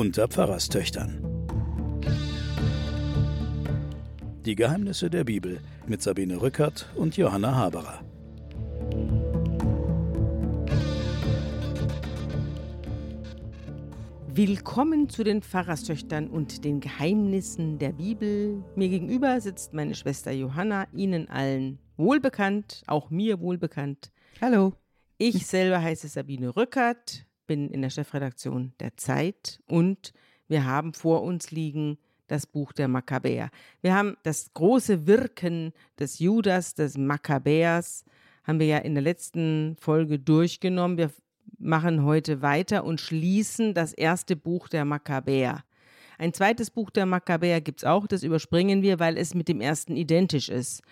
unter Pfarrerstöchtern. Die Geheimnisse der Bibel mit Sabine Rückert und Johanna Haberer. Willkommen zu den Pfarrerstöchtern und den Geheimnissen der Bibel. Mir gegenüber sitzt meine Schwester Johanna, Ihnen allen wohlbekannt, auch mir wohlbekannt. Hallo. Ich selber heiße Sabine Rückert, bin in der Chefredaktion der Zeit und wir haben vor uns liegen das Buch der Makkabäer. Wir haben das große Wirken des Judas, des Makkabäers, haben wir ja in der letzten Folge durchgenommen. Wir machen heute weiter und schließen das erste Buch der Makkabäer. Ein zweites Buch der Makkabäer gibt es auch, das überspringen wir, weil es mit dem ersten identisch ist.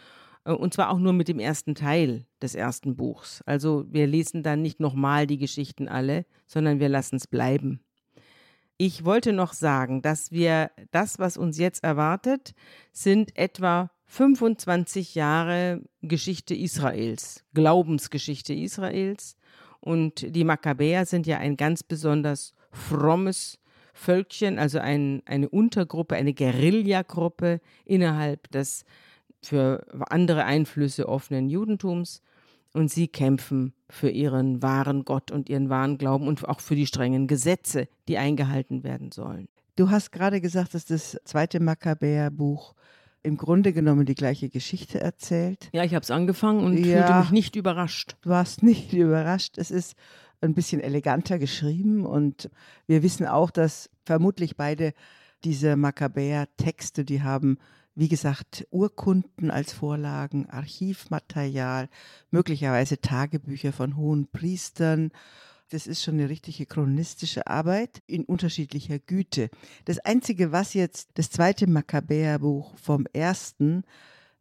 Äh, und zwar auch nur mit dem ersten Teil des ersten Buchs. Also wir lesen dann nicht nochmal die Geschichten alle, sondern wir lassen es bleiben. Ich wollte noch sagen, dass wir das, was uns jetzt erwartet, sind etwa 25 Jahre Geschichte Israels, Glaubensgeschichte Israels. Und die Makkabäer sind ja ein ganz besonders frommes Völkchen, also ein, eine Untergruppe, eine Guerillagruppe innerhalb des für andere Einflüsse offenen Judentums. Und sie kämpfen für ihren wahren Gott und ihren wahren Glauben und auch für die strengen Gesetze, die eingehalten werden sollen. Du hast gerade gesagt, dass das zweite Makkabäer-Buch im Grunde genommen die gleiche Geschichte erzählt. Ja, ich habe es angefangen und Ja. fühlte mich nicht überrascht. Du warst nicht überrascht. Es ist ein bisschen eleganter geschrieben und wir wissen auch, dass vermutlich beide diese Makkabäer-Texte, die haben, wie gesagt, Urkunden als Vorlagen, Archivmaterial, möglicherweise Tagebücher von hohen Priestern. Das ist schon eine richtige chronistische Arbeit in unterschiedlicher Güte. Das Einzige, was jetzt das zweite Makkabäerbuch vom ersten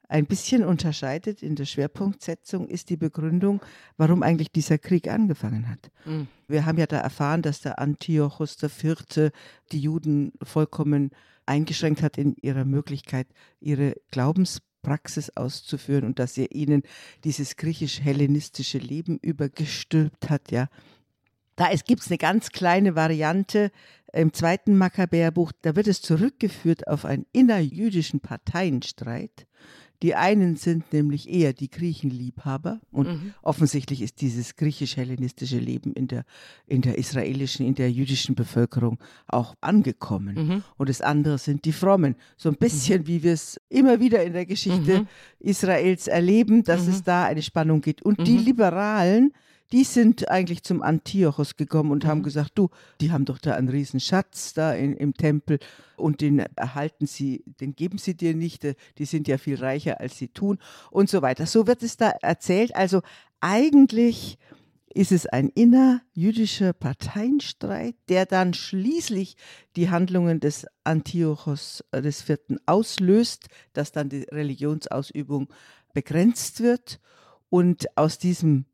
ein bisschen unterscheidet in der Schwerpunktsetzung, ist die Begründung, warum eigentlich dieser Krieg angefangen hat. Mhm. Wir haben ja da erfahren, dass der Antiochus IV. die Juden vollkommen eingeschränkt hat in ihrer Möglichkeit, ihre Glaubenspraxis auszuführen und dass er ihnen dieses griechisch-hellenistische Leben übergestülpt hat, ja. Da gibt es eine ganz kleine Variante im zweiten Makkabäerbuch, da wird es zurückgeführt auf einen innerjüdischen Parteienstreit. Die einen sind nämlich eher die Griechenliebhaber und Mhm. offensichtlich ist dieses griechisch-hellenistische Leben in der, in der israelischen, in der jüdischen Bevölkerung auch angekommen. Mhm. Und das andere sind die Frommen. So ein bisschen wie wir es immer wieder in der Geschichte Mhm. Israels erleben, dass Mhm. es da eine Spannung gibt. Und die Mhm. Liberalen, die sind eigentlich zum Antiochos gekommen und haben Mhm. gesagt, du, die haben doch da einen riesen Schatz da in, im Tempel und den erhalten sie, den geben sie dir nicht, äh, die sind ja viel reicher, als sie tun und so weiter. So wird es da erzählt. Also eigentlich ist es ein innerjüdischer Parteienstreit, der dann schließlich die Handlungen des Antiochos äh, des Vierten auslöst, dass dann die Religionsausübung begrenzt wird und aus diesem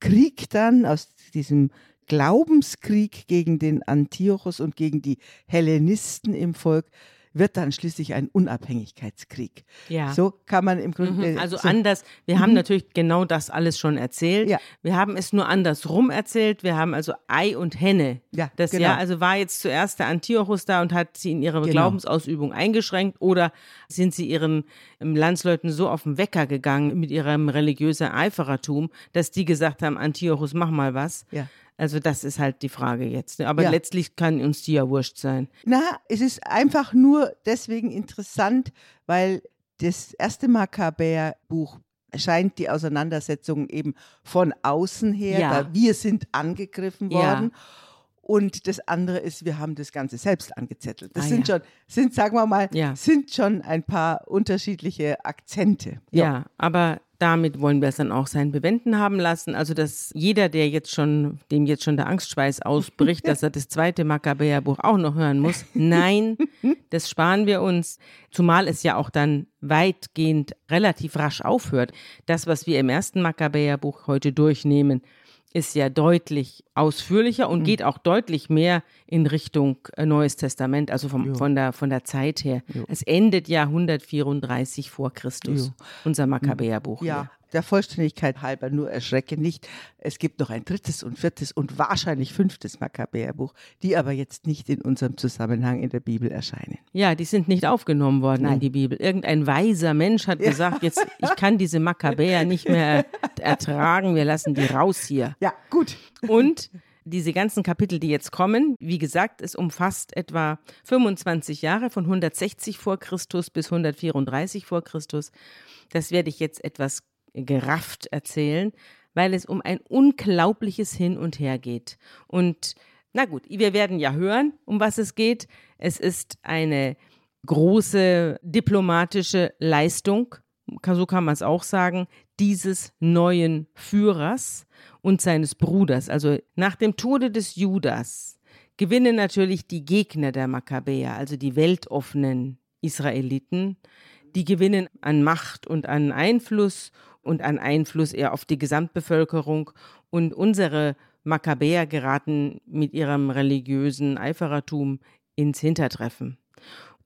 Krieg dann, aus diesem Glaubenskrieg gegen den Antiochos und gegen die Hellenisten im Volk, wird dann schließlich ein Unabhängigkeitskrieg. Ja. So kann man im Grunde. Mhm, Also so, anders. Wir haben Mhm. natürlich genau das alles schon erzählt. Ja. Wir haben es nur andersrum erzählt. Wir haben also Ei und Henne. Ja, Das genau. ja, also war jetzt zuerst der Antiochus da und hat sie in ihrer Genau. Glaubensausübung eingeschränkt oder sind sie ihren ähm, Landsleuten so auf den Wecker gegangen mit ihrem religiösen Eiferertum, dass die gesagt haben, Antiochus, mach mal was. Ja. Also das ist halt die Frage jetzt. Aber Ja. letztlich kann uns die ja wurscht sein. Na, es ist einfach nur deswegen interessant, weil das erste Makkabäer-Buch scheint die Auseinandersetzung eben von außen her, Ja. da wir sind angegriffen Ja. worden. Und das andere ist, wir haben das Ganze selbst angezettelt. Das Ah, sind ja. schon, sind, sagen wir mal, Ja. sind schon ein paar unterschiedliche Akzente. Ja, aber damit wollen wir es dann auch sein Bewenden haben lassen. Also, dass jeder, der jetzt schon, dem jetzt schon der Angstschweiß ausbricht, dass er das zweite Makkabäerbuch auch noch hören muss. Nein, das sparen wir uns. Zumal es ja auch dann weitgehend relativ rasch aufhört. Das, was wir im ersten Makkabäerbuch heute durchnehmen, ist ja deutlich ausführlicher und geht auch deutlich mehr in Richtung äh, Neues Testament, also vom, von, der, von der Zeit her. Es endet ja 134 vor Christus, Jo. unser Makkabäerbuch. Ja, der Vollständigkeit halber nur erschrecke nicht. Es gibt noch ein drittes und viertes und wahrscheinlich fünftes Makkabäerbuch, die aber jetzt nicht in unserem Zusammenhang in der Bibel erscheinen. Ja, die sind nicht aufgenommen worden Nein. in die Bibel. Irgendein weiser Mensch hat gesagt, jetzt ich kann diese Makkabäer nicht mehr ertragen, wir lassen die raus hier. Ja, gut. Und diese ganzen Kapitel, die jetzt kommen, wie gesagt, es umfasst etwa 25 Jahre von 160 vor Christus bis 134 vor Christus. Das werde ich jetzt etwas gerafft erzählen, weil es um ein unglaubliches Hin und Her geht. Und na gut, wir werden ja hören, um was es geht. Es ist eine große diplomatische Leistung, so kann man es auch sagen, dieses neuen Führers und seines Bruders. Also nach dem Tode des Judas gewinnen natürlich die Gegner der Makkabäer, also die weltoffenen Israeliten, die gewinnen an Macht und an Einfluss und an Einfluss eher auf die Gesamtbevölkerung. Und unsere Makkabäer geraten mit ihrem religiösen Eiferertum ins Hintertreffen.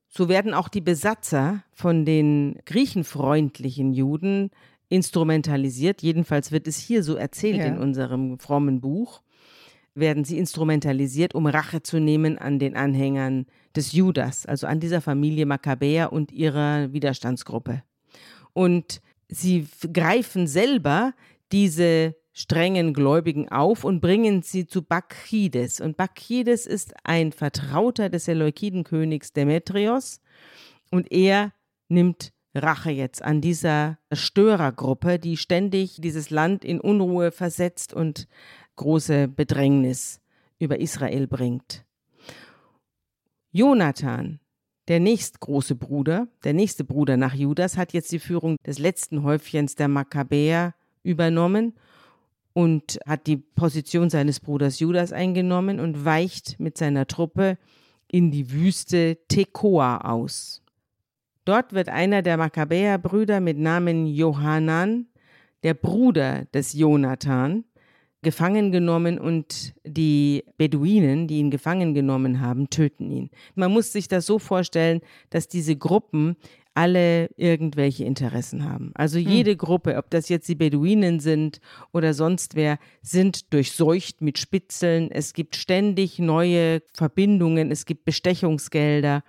So werden auch die Besatzer von den griechenfreundlichen Juden instrumentalisiert. Jedenfalls wird es hier so erzählt ja. in unserem frommen Buch. Werden sie instrumentalisiert, um Rache zu nehmen an den Anhängern des Judas, also an dieser Familie Makkabäer und ihrer Widerstandsgruppe. Und sie greifen selber diese strengen Gläubigen auf und bringen sie zu Bakchides. Und Bakchides ist ein Vertrauter des Seleukidenkönigs Demetrios und er nimmt Rache jetzt an dieser Störergruppe, die ständig dieses Land in Unruhe versetzt und große Bedrängnis über Israel bringt. Jonathan der nächstgroße Bruder, der nächste Bruder nach Judas, hat jetzt die Führung des letzten Häufchens der Makkabäer übernommen und hat die Position seines Bruders Judas eingenommen und weicht mit seiner Truppe in die Wüste Tekoa aus. Dort wird einer der Makkabäerbrüder mit Namen Johanan, der Bruder des Jonathan, gefangen genommen und die Beduinen, die ihn gefangen genommen haben, töten ihn. Man muss sich das so vorstellen, dass diese Gruppen alle irgendwelche Interessen haben. Also hm. jede hm. Gruppe, ob das jetzt die Beduinen sind oder sonst wer, sind durchseucht mit Spitzeln. Es gibt ständig neue Verbindungen, es gibt Bestechungsgelder.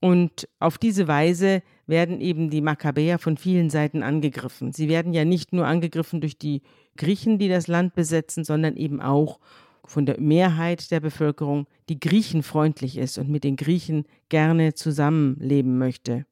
Und auf diese Weise werden eben die Makkabäer von vielen Seiten angegriffen. Sie werden ja nicht nur angegriffen durch die Griechen, die das Land besetzen, sondern eben auch von der Mehrheit der Bevölkerung, die griechenfreundlich ist und mit den Griechen gerne zusammenleben möchte.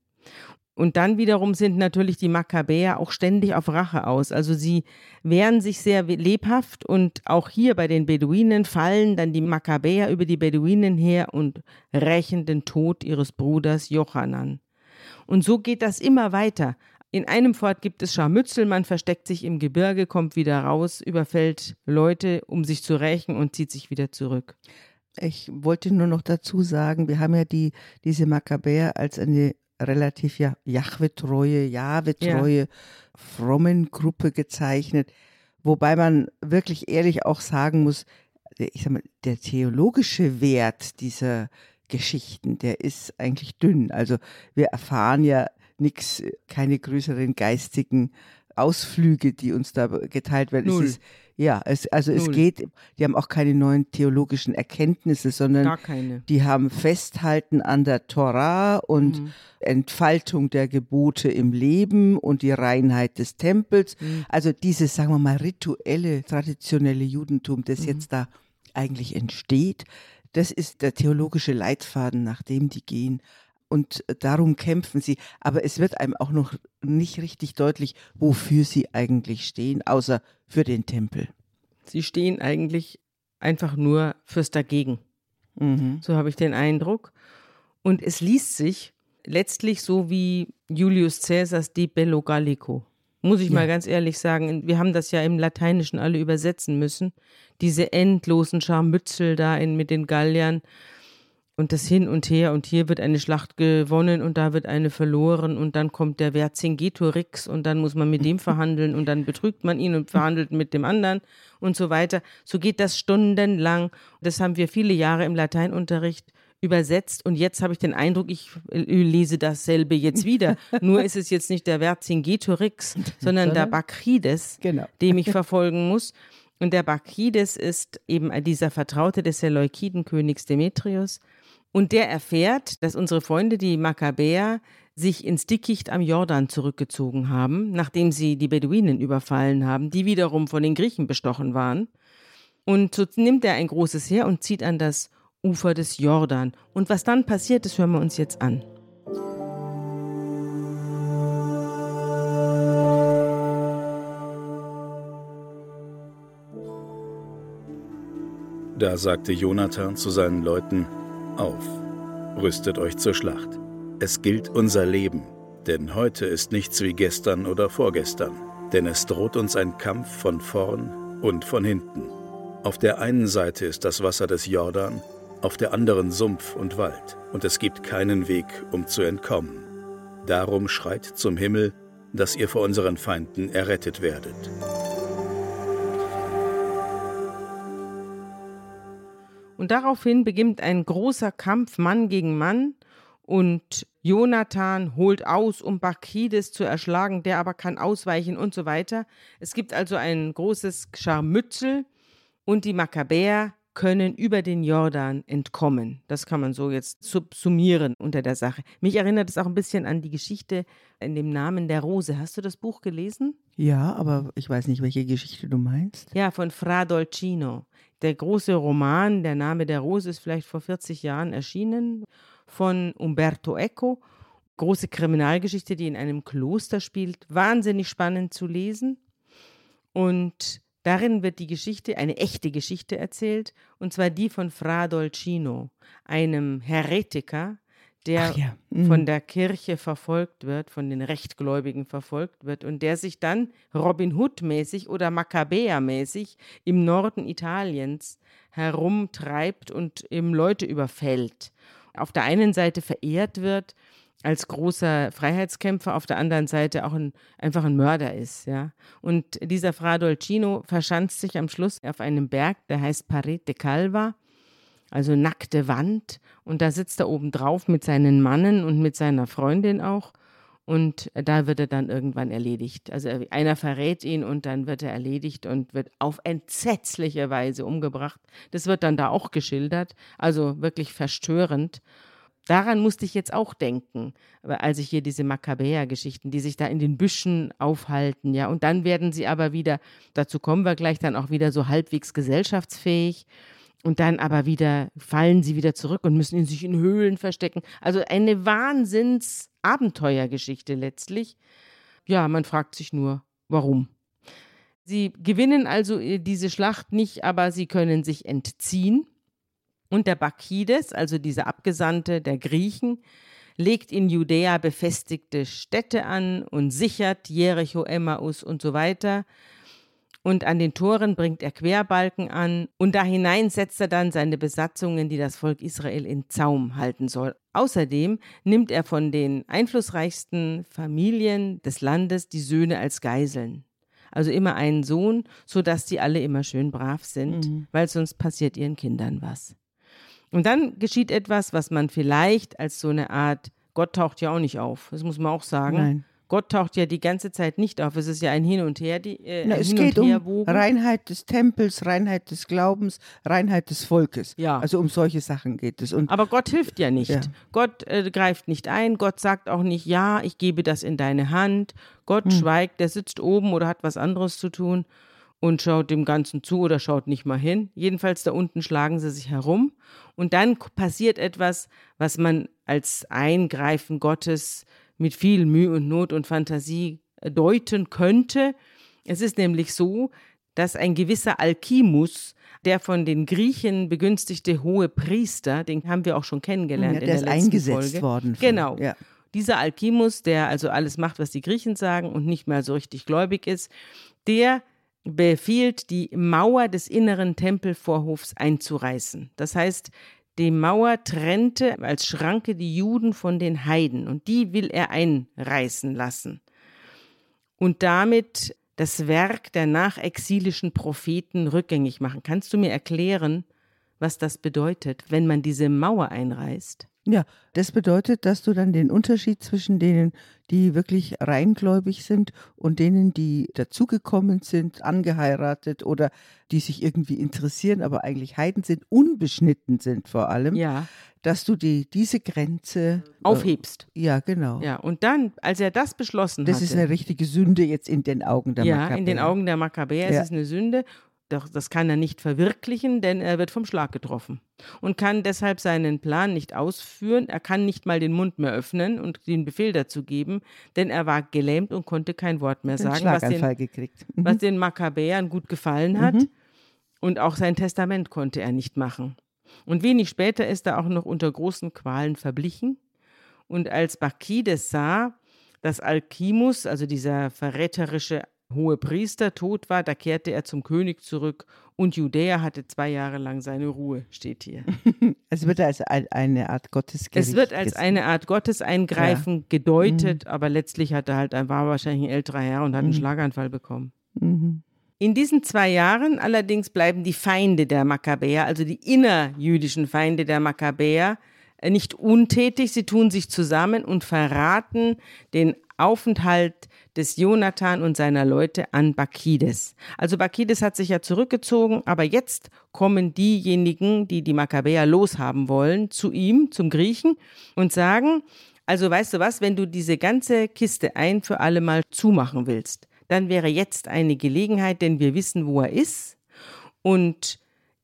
Und dann wiederum sind natürlich die Makkabäer auch ständig auf Rache aus. Also sie wehren sich sehr lebhaft und auch hier bei den Beduinen fallen dann die Makkabäer über die Beduinen her und rächen den Tod ihres Bruders Jochanan. Und so geht das immer weiter. In einem Fort gibt es Scharmützel, man versteckt sich im Gebirge, kommt wieder raus, überfällt Leute, um sich zu rächen und zieht sich wieder zurück. Ich wollte nur noch dazu sagen, wir haben ja die, diese Makkabäer als eine relativ ja Jahwe-treue, Jahwe-treue, ja. frommen Gruppe gezeichnet, wobei man wirklich ehrlich auch sagen muss, ich sag mal, der theologische Wert dieser Geschichten, der ist eigentlich dünn. Also wir erfahren ja nichts, keine größeren geistigen Ausflüge, die uns da geteilt werden. Null. Es ist, ja, es, also Null. es geht, die haben auch keine neuen theologischen Erkenntnisse, sondern die haben Festhalten an der Torah und mhm. Entfaltung der Gebote im Leben und die Reinheit des Tempels. Mhm. Also dieses, sagen wir mal, rituelle, traditionelle Judentum, das mhm. jetzt da eigentlich entsteht, das ist der theologische Leitfaden, nach dem die gehen und darum kämpfen sie. Aber es wird einem auch noch nicht richtig deutlich, wofür sie eigentlich stehen, außer für den Tempel. Sie stehen eigentlich einfach nur fürs Dagegen. Mhm. So habe ich den Eindruck. Und es liest sich letztlich so wie Julius Caesars De Bello Gallico. Muss ich ja. mal ganz ehrlich sagen. Wir haben das ja im Lateinischen alle übersetzen müssen. Diese endlosen Scharmützel da in, mit den Galliern und das Hin und Her und hier wird eine Schlacht gewonnen und da wird eine verloren und dann kommt der Vercingetorix und dann muss man mit dem verhandeln und dann betrügt man ihn und verhandelt mit dem anderen und so weiter. So geht das stundenlang. Das haben wir viele Jahre im Lateinunterricht übersetzt und jetzt habe ich den Eindruck, ich lese dasselbe jetzt wieder. Nur ist es jetzt nicht der Vercingetorix, sondern der Bakrides, Genau. dem ich verfolgen muss. Und der Bakrides ist eben dieser Vertraute des Seleukidenkönigs Demetrius. Und der erfährt, dass unsere Freunde, die Makkabäer, sich ins Dickicht am Jordan zurückgezogen haben, nachdem sie die Beduinen überfallen haben, die wiederum von den Griechen bestochen waren. Und so nimmt er ein großes Heer und zieht an das Ufer des Jordan. Und was dann passiert, das hören wir uns jetzt an. Da sagte Jonathan zu seinen Leuten, Auf, rüstet euch zur Schlacht. Es gilt unser Leben, denn heute ist nichts wie gestern oder vorgestern, denn es droht uns ein Kampf von vorn und von hinten. Auf der einen Seite ist das Wasser des Jordan, auf der anderen Sumpf und Wald, und es gibt keinen Weg, um zu entkommen. Darum schreit zum Himmel, dass ihr vor unseren Feinden errettet werdet. Und daraufhin beginnt ein großer Kampf Mann gegen Mann und Jonathan holt aus, um Bakrides zu erschlagen, der aber kann ausweichen und so weiter. Es gibt also ein großes Scharmützel und die Makkabäer können über den Jordan entkommen. Das kann man so jetzt subsumieren unter der Sache. Mich erinnert es auch ein bisschen an die Geschichte in dem Namen der Rose. Hast du das Buch gelesen? Ja, aber ich weiß nicht, welche Geschichte du meinst. Ja, von Fra Dolcino. Der große Roman Der Name der Rose ist vielleicht vor 40 Jahren erschienen von Umberto Eco. Große Kriminalgeschichte, die in einem Kloster spielt. Wahnsinnig spannend zu lesen. Und darin wird die Geschichte, eine echte Geschichte erzählt, und zwar die von Fra Dolcino, einem Heretiker, der ja, mhm. von der Kirche verfolgt wird, von den Rechtgläubigen verfolgt wird und der sich dann Robin Hood-mäßig oder Makkabäer-mäßig im Norden Italiens herumtreibt und eben Leute überfällt. Auf der einen Seite verehrt wird als großer Freiheitskämpfer, auf der anderen Seite auch ein, einfach ein Mörder ist, ja. Und dieser Fra Dolcino verschanzt sich am Schluss auf einem Berg, der heißt Parete Calva, also nackte Wand. Und da sitzt er oben drauf mit seinen Mannen und mit seiner Freundin auch. Und da wird er dann irgendwann erledigt. Also einer verrät ihn und dann wird er erledigt und wird auf entsetzliche Weise umgebracht. Das wird dann da auch geschildert. Also wirklich verstörend. Daran musste ich jetzt auch denken, als ich hier diese Makkabäer-Geschichten, die sich da in den Büschen aufhalten, ja. Und dann werden sie aber wieder, dazu kommen wir gleich, dann auch wieder so halbwegs gesellschaftsfähig. Und dann aber wieder fallen sie wieder zurück und müssen sich in Höhlen verstecken. Also eine Wahnsinns-Abenteuergeschichte letztlich. Ja, man fragt sich nur, warum. Sie gewinnen also äh, diese Schlacht nicht, aber sie können sich entziehen. Und der Bakides, also dieser Abgesandte der Griechen, legt in Judäa befestigte Städte an und sichert Jericho, Emmaus und so weiter. Und an den Toren bringt er Querbalken an und da hinein setzt er dann seine Besatzungen, die das Volk Israel in Zaum halten soll. Außerdem nimmt er von den einflussreichsten Familien des Landes die Söhne als Geiseln. Also immer einen Sohn, sodass die alle immer schön brav sind, Mhm. weil sonst passiert ihren Kindern was. Und dann geschieht etwas, was man vielleicht als so eine Art, Gott taucht ja auch nicht auf, das muss man auch sagen. Nein. Gott taucht ja die ganze Zeit nicht auf. Es ist ja ein Hin und Her, die, äh, Na, es geht um. Reinheit des Tempels, Reinheit des Glaubens, Reinheit des Volkes. Ja. Also um solche Sachen geht es. Und Aber Gott hilft ja nicht. Ja. Gott äh, greift nicht ein. Gott sagt auch nicht, ja, ich gebe das in deine Hand. Gott Hm. schweigt, der sitzt oben oder hat was anderes zu tun und schaut dem Ganzen zu oder schaut nicht mal hin. Jedenfalls da unten schlagen sie sich herum. Und dann passiert etwas, was man als Eingreifen Gottes mit viel Mühe und Not und Fantasie äh, deuten könnte. Es ist nämlich so, dass ein gewisser Alkimus, der von den Griechen begünstigte hohe Priester, den haben wir auch schon kennengelernt Ja, in der der ist letzten eingesetzt Folge. worden von- Genau. ja. Dieser Alkimus, der also alles macht, was die Griechen sagen und nicht mal so richtig gläubig ist, der befiehlt, die Mauer des inneren Tempelvorhofs einzureißen. Das heißt, die Mauer trennte als Schranke die Juden von den Heiden und die will er einreißen lassen. Und damit das Werk der nachexilischen Propheten rückgängig machen. Kannst du mir erklären, was das bedeutet, wenn man diese Mauer einreißt? Ja, das bedeutet, dass du dann den Unterschied zwischen denen, die wirklich reingläubig sind und denen, die dazugekommen sind, angeheiratet oder die sich irgendwie interessieren, aber eigentlich Heiden sind, unbeschnitten sind vor allem, Ja. dass du die, diese Grenze Aufhebst. Äh, ja, genau. Ja, und dann, als er das beschlossen Das hatte, ist eine richtige Sünde jetzt in den Augen der ja, Makkabäer. in den Augen der Makkabäer Ja. ist es eine Sünde. Doch das kann er nicht verwirklichen, denn er wird vom Schlag getroffen und kann deshalb seinen Plan nicht ausführen. Er kann nicht mal den Mund mehr öffnen und den Befehl dazu geben, denn er war gelähmt und konnte kein Wort mehr sagen, was den, Schlaganfall gekriegt. Mhm. was den Makkabäern gut gefallen hat. Und auch sein Testament konnte er nicht machen. Und wenig später ist er auch noch unter großen Qualen verblichen. Und als Bakides sah, dass Alkimus, also dieser verräterische hohe Priester, tot war, da kehrte er zum König zurück und Judäa hatte zwei Jahre lang seine Ruhe, steht hier. Es wird als ein, eine Art Gottesgericht. Es wird als eine Art Gotteseingreifen gedeutet, aber letztlich hat er halt, er war wahrscheinlich ein älterer Herr und hat einen Schlaganfall bekommen. Mhm. In diesen zwei Jahren allerdings bleiben die Feinde der Makkabäer, also die innerjüdischen Feinde der Makkabäer, äh, nicht untätig. Sie tun sich zusammen und verraten den Aufenthalt des Jonathan und seiner Leute an Bakides. Also Bakides hat sich ja zurückgezogen, aber jetzt kommen diejenigen, die die Makkabäer loshaben wollen, zu ihm, zum Griechen und sagen, also weißt du was, wenn du diese ganze Kiste ein für alle Mal zumachen willst, dann wäre jetzt eine Gelegenheit, denn wir wissen, wo er ist. Und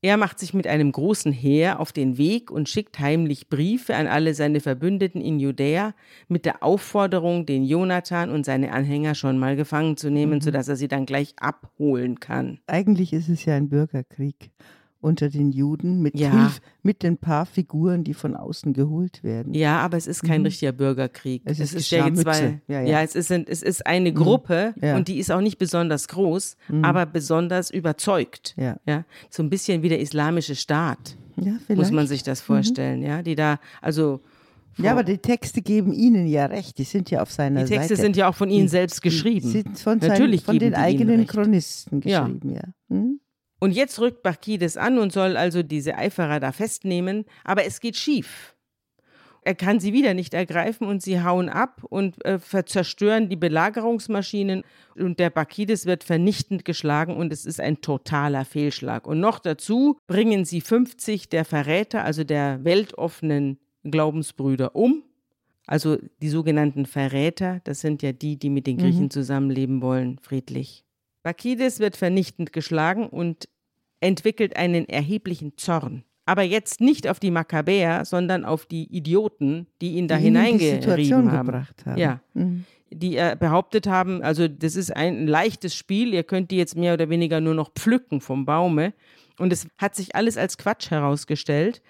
er macht sich mit einem großen Heer auf den Weg und schickt heimlich Briefe an alle seine Verbündeten in Judäa mit der Aufforderung, den Jonathan und seine Anhänger schon mal gefangen zu nehmen, sodass er sie dann gleich abholen kann. Eigentlich ist es ja ein Bürgerkrieg unter den Juden mit, Ja. Hilf, mit den paar Figuren, die von außen geholt werden. Ja, aber es ist kein richtiger Bürgerkrieg. Mhm. Es ist die ja jetzt, Scharmütze. weil, Ja, ja, ja. es, ist, es ist eine Gruppe Ja. Mhm. und die ist auch nicht besonders groß, aber besonders überzeugt. Ja. Ja, so ein bisschen wie der islamische Staat, Ja, muss man sich das vorstellen, ja, die da, also ja, aber die Texte geben Ihnen ja recht. Die sind ja auf seiner die Texte Seite. sind ja auch von ihnen Die- selbst Die geschrieben. sind von, Natürlich seinen, von geben den die eigenen. Chronisten Ja. geschrieben, ja. Hm? Und jetzt rückt Bakides an und soll also diese Eiferer da festnehmen, aber es geht schief. Er kann sie wieder nicht ergreifen und sie hauen ab und äh, zerstören die Belagerungsmaschinen und der Bakides wird vernichtend geschlagen und es ist ein totaler Fehlschlag. Und noch dazu bringen sie 50 der Verräter, also der weltoffenen Glaubensbrüder um. Also die sogenannten Verräter, das sind ja die, die mit den Griechen zusammenleben wollen, friedlich. Bakides wird vernichtend geschlagen und entwickelt einen erheblichen Zorn. Aber jetzt nicht auf die Makkabäer, sondern auf die Idioten, die ihn da hineingerieben haben. gebracht haben. Ja. Mhm. Die äh, behauptet haben, also das ist ein leichtes Spiel, ihr könnt die jetzt mehr oder weniger nur noch pflücken vom Baume. Und es hat sich alles als Quatsch herausgestellt.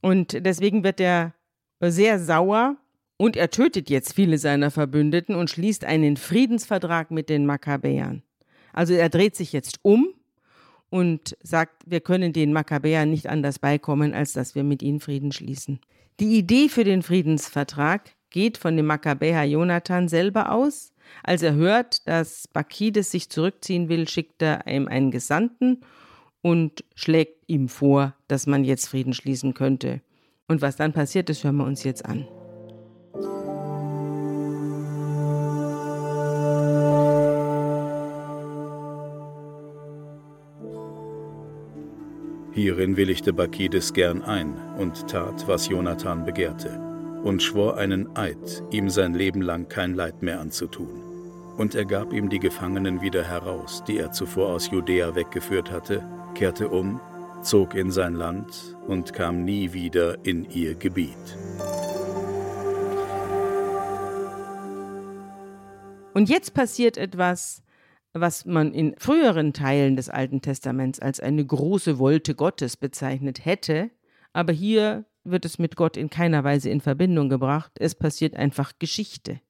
Und deswegen wird er sehr sauer und er tötet jetzt viele seiner Verbündeten und schließt einen Friedensvertrag mit den Makkabäern. Also er dreht sich jetzt um und sagt, wir können den Makkabäern nicht anders beikommen, als dass wir mit ihnen Frieden schließen. Die Idee für den Friedensvertrag geht von dem Makkabäer Jonathan selber aus. Als er hört, dass Bakides sich zurückziehen will, schickt er ihm einen Gesandten und schlägt ihm vor, dass man jetzt Frieden schließen könnte. Und was dann passiert, das hören wir uns jetzt an. Hierin willigte Bakides gern ein und tat, was Jonathan begehrte, und schwor einen Eid, ihm sein Leben lang kein Leid mehr anzutun. Und er gab ihm die Gefangenen wieder heraus, die er zuvor aus Judäa weggeführt hatte, kehrte um, zog in sein Land und kam nie wieder in ihr Gebiet. Und jetzt passiert etwas, was man in früheren Teilen des Alten Testaments als eine große Wolte Gottes bezeichnet hätte, aber hier wird es mit Gott in keiner Weise in Verbindung gebracht. Es passiert einfach Geschichte.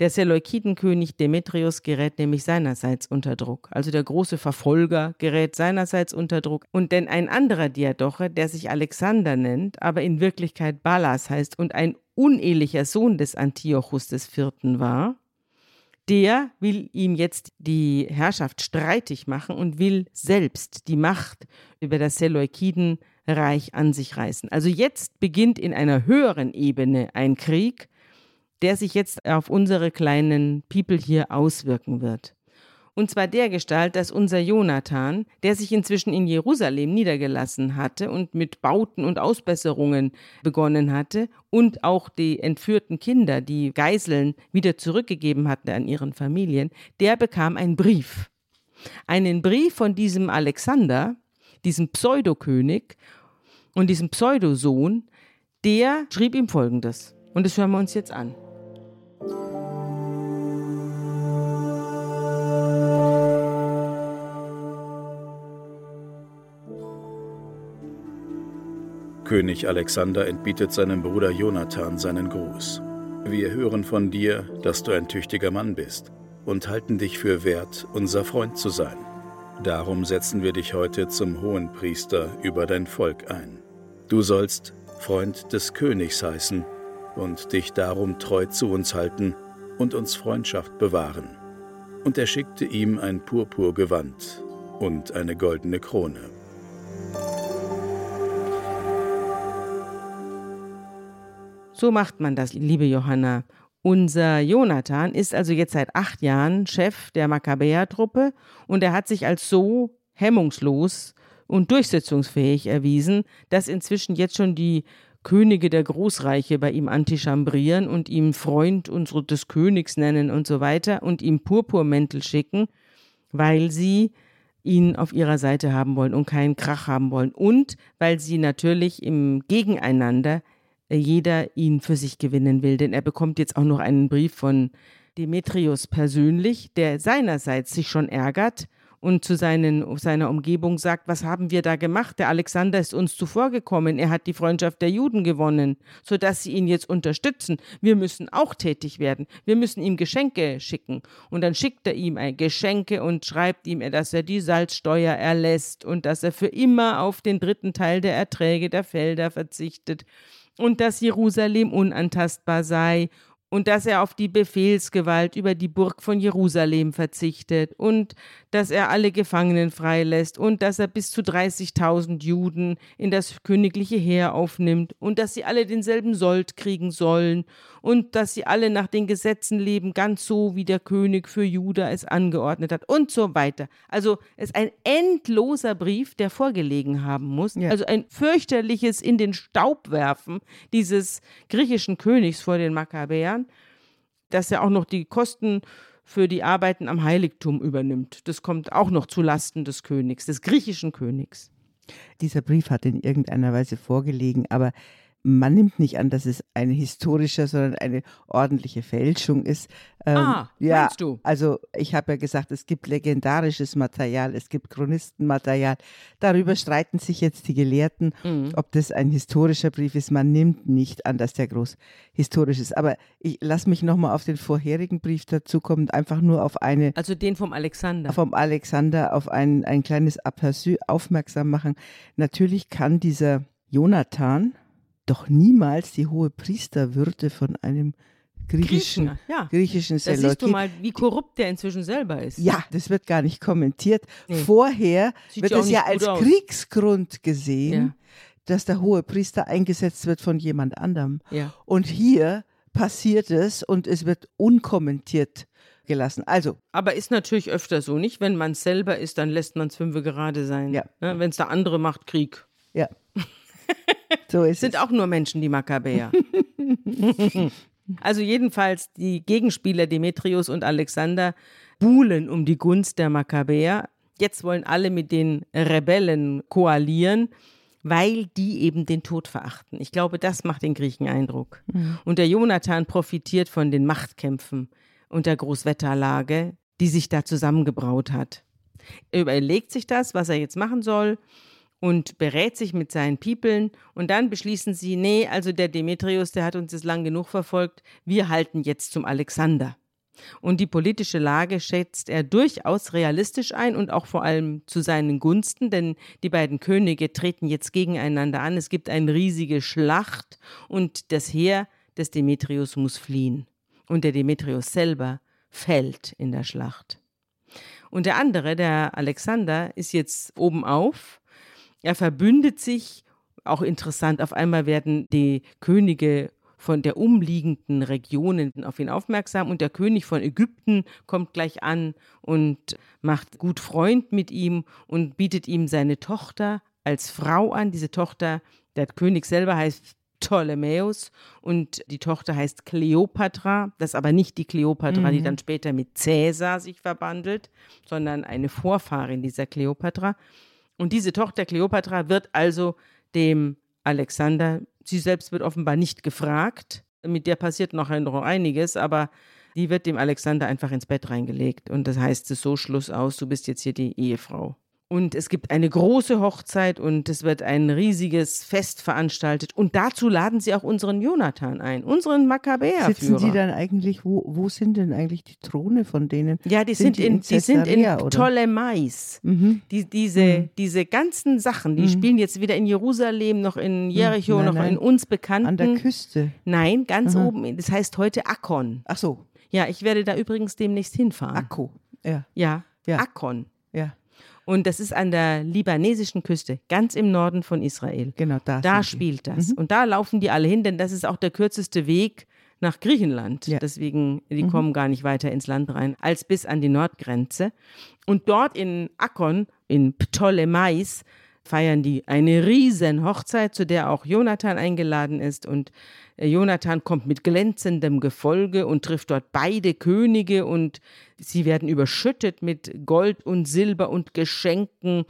Der Seleukidenkönig Demetrius gerät nämlich seinerseits unter Druck. Also der große Verfolger gerät seinerseits unter Druck. Und denn ein anderer Diadoche, der sich Alexander nennt, aber in Wirklichkeit Balas heißt und ein unehelicher Sohn des Antiochus Vierten war, der will ihm jetzt die Herrschaft streitig machen und will selbst die Macht über das Seleukidenreich an sich reißen. Also jetzt beginnt in einer höheren Ebene ein Krieg, der sich jetzt auf unsere kleinen People hier auswirken wird. Und zwar der Gestalt, dass unser Jonathan, der sich inzwischen in Jerusalem niedergelassen hatte und mit Bauten und Ausbesserungen begonnen hatte und auch die entführten Kinder, die Geiseln wieder zurückgegeben hatten an ihren Familien, der bekam einen Brief. Einen Brief von diesem Alexander, diesem Pseudokönig und diesem Pseudosohn, der schrieb ihm folgendes. Und das hören wir uns jetzt an. König Alexander entbietet seinem Bruder Jonathan seinen Gruß. Wir hören von dir, dass du ein tüchtiger Mann bist und halten dich für wert, unser Freund zu sein. Darum setzen wir dich heute zum Hohenpriester über dein Volk ein. Du sollst Freund des Königs heißen und dich darum treu zu uns halten und uns Freundschaft bewahren. Und er schickte ihm ein Purpurgewand und eine goldene Krone. So macht man das, liebe Johanna. Unser Jonathan ist also jetzt seit acht Jahren Chef der Makkabäer-Truppe und er hat sich als so hemmungslos und durchsetzungsfähig erwiesen, dass inzwischen jetzt schon die Könige der Großreiche bei ihm antichambrieren und ihm Freund des Königs nennen und so weiter und ihm Purpurmäntel schicken, weil sie ihn auf ihrer Seite haben wollen und keinen Krach haben wollen und weil sie natürlich im Gegeneinander jeder ihn für sich gewinnen will. Denn er bekommt jetzt auch noch einen Brief von Demetrius persönlich, der seinerseits sich schon ärgert und zu seinen, seiner Umgebung sagt, was haben wir da gemacht? Der Alexander ist uns zuvorgekommen, er hat die Freundschaft der Juden gewonnen, sodass sie ihn jetzt unterstützen. Wir müssen auch tätig werden, wir müssen ihm Geschenke schicken. Und dann schickt er ihm Geschenke und schreibt ihm, dass er die Salzsteuer erlässt und dass er für immer auf den dritten Teil der Erträge der Felder verzichtet und dass Jerusalem unantastbar sei und dass er auf die Befehlsgewalt über die Burg von Jerusalem verzichtet und dass er alle Gefangenen freilässt und dass er bis zu 30.000 Juden in das königliche Heer aufnimmt und dass sie alle denselben Sold kriegen sollen und dass sie alle nach den Gesetzen leben, ganz so wie der König für Juda es angeordnet hat und so weiter. Also es ist ein endloser Brief, der vorgelegen haben muss. Ja. Also ein fürchterliches in den Staub werfen dieses griechischen Königs vor den Makkabäern, dass er auch noch die Kosten für die Arbeiten am Heiligtum übernimmt. Das kommt auch noch zu Lasten des Königs, des griechischen Königs. Dieser Brief hat in irgendeiner Weise vorgelegen, aber man nimmt nicht an, dass es ein historischer, sondern eine ordentliche Fälschung ist. Ähm, ah, ja, meinst du? Also ich habe ja gesagt, es gibt legendarisches Material, es gibt Chronistenmaterial. Darüber streiten sich jetzt die Gelehrten, mhm. ob das ein historischer Brief ist. Man nimmt nicht an, dass der groß historisch ist. Aber ich lasse mich nochmal auf den vorherigen Brief dazukommen, einfach nur auf eine. Also den vom Alexander. Vom Alexander auf ein, ein kleines Aperçu aufmerksam machen. Natürlich kann dieser Jonathan, doch niemals die hohe Priesterwürde von einem griechischen, Griechen, ja. griechischen Da siehst du mal, wie korrupt der inzwischen selber ist. Ja, das wird gar nicht kommentiert. Nee. Vorher Sieht wird es ja als aus. Kriegsgrund gesehen, ja. dass der hohe Priester eingesetzt wird von jemand anderem. Ja. Und hier passiert es und es wird unkommentiert gelassen. Also. Aber ist natürlich öfter so, nicht? Wenn man selber ist, dann lässt man es fünfe gerade sein. Ja. Ne? Wenn es der andere macht, Krieg. Ja. So ist Sind es. auch nur Menschen, die Makkabäer. also jedenfalls die Gegenspieler Demetrius und Alexander buhlen um die Gunst der Makkabäer. Jetzt wollen alle mit den Rebellen koalieren, weil die eben den Tod verachten. Ich glaube, das macht den Griechen Eindruck. Mhm. Und der Jonathan profitiert von den Machtkämpfen und der Großwetterlage, die sich da zusammengebraut hat. Er überlegt sich das, was er jetzt machen soll und berät sich mit seinen Piepeln und dann beschließen sie, nee, also der Demetrius, der hat uns jetzt lang genug verfolgt, wir halten jetzt zum Alexander. Und die politische Lage schätzt er durchaus realistisch ein und auch vor allem zu seinen Gunsten, denn die beiden Könige treten jetzt gegeneinander an. Es gibt eine riesige Schlacht und das Heer des Demetrius muss fliehen. Und der Demetrius selber fällt in der Schlacht. Und der andere, der Alexander, ist jetzt oben auf. Er verbündet sich, auch interessant, auf einmal werden die Könige von der umliegenden Regionen auf ihn aufmerksam und der König von Ägypten kommt gleich an und macht gut Freund mit ihm und bietet ihm seine Tochter als Frau an. Diese Tochter, der König selber heißt Ptolemäus und die Tochter heißt Kleopatra. Das ist aber nicht die Kleopatra, mhm. die dann später mit Cäsar sich verbandelt, sondern eine Vorfahrin dieser Kleopatra. Und diese Tochter Kleopatra wird also dem Alexander, sie selbst wird offenbar nicht gefragt, mit der passiert noch einiges, aber die wird dem Alexander einfach ins Bett reingelegt. Und das heißt es so Schluss aus, du bist jetzt hier die Ehefrau. Und es gibt eine große Hochzeit und es wird ein riesiges Fest veranstaltet. Und dazu laden sie auch unseren Jonathan ein, unseren Makkabäer. Sitzen die dann eigentlich, wo, wo sind denn eigentlich die Throne von denen? Ja, die sind, sind die in, die sind in Ptolemais. Mhm. Die, diese, mhm. diese ganzen Sachen, die mhm. spielen jetzt weder in Jerusalem noch in mhm. Jericho nein, noch nein. in uns bekannten. An der Küste. Nein, ganz Aha. oben. Das heißt heute Akkon. Ach so. Ja, ich werde da übrigens demnächst hinfahren. Akko. Ja. Ja. ja. Akkon. Ja. Und das ist an der libanesischen Küste, ganz im Norden von Israel. Genau, da. Da spielt das. Mhm. Und da laufen die alle hin, denn das ist auch der kürzeste Weg nach Griechenland. Ja. Deswegen, die mhm. kommen gar nicht weiter ins Land rein, als bis an die Nordgrenze. Und dort in Akkon, in Ptolemais, feiern die eine riesen Hochzeit, zu der auch Jonathan eingeladen ist. Und äh, Jonathan kommt mit glänzendem Gefolge und trifft dort beide Könige und sie werden überschüttet mit Gold und Silber und Geschenken,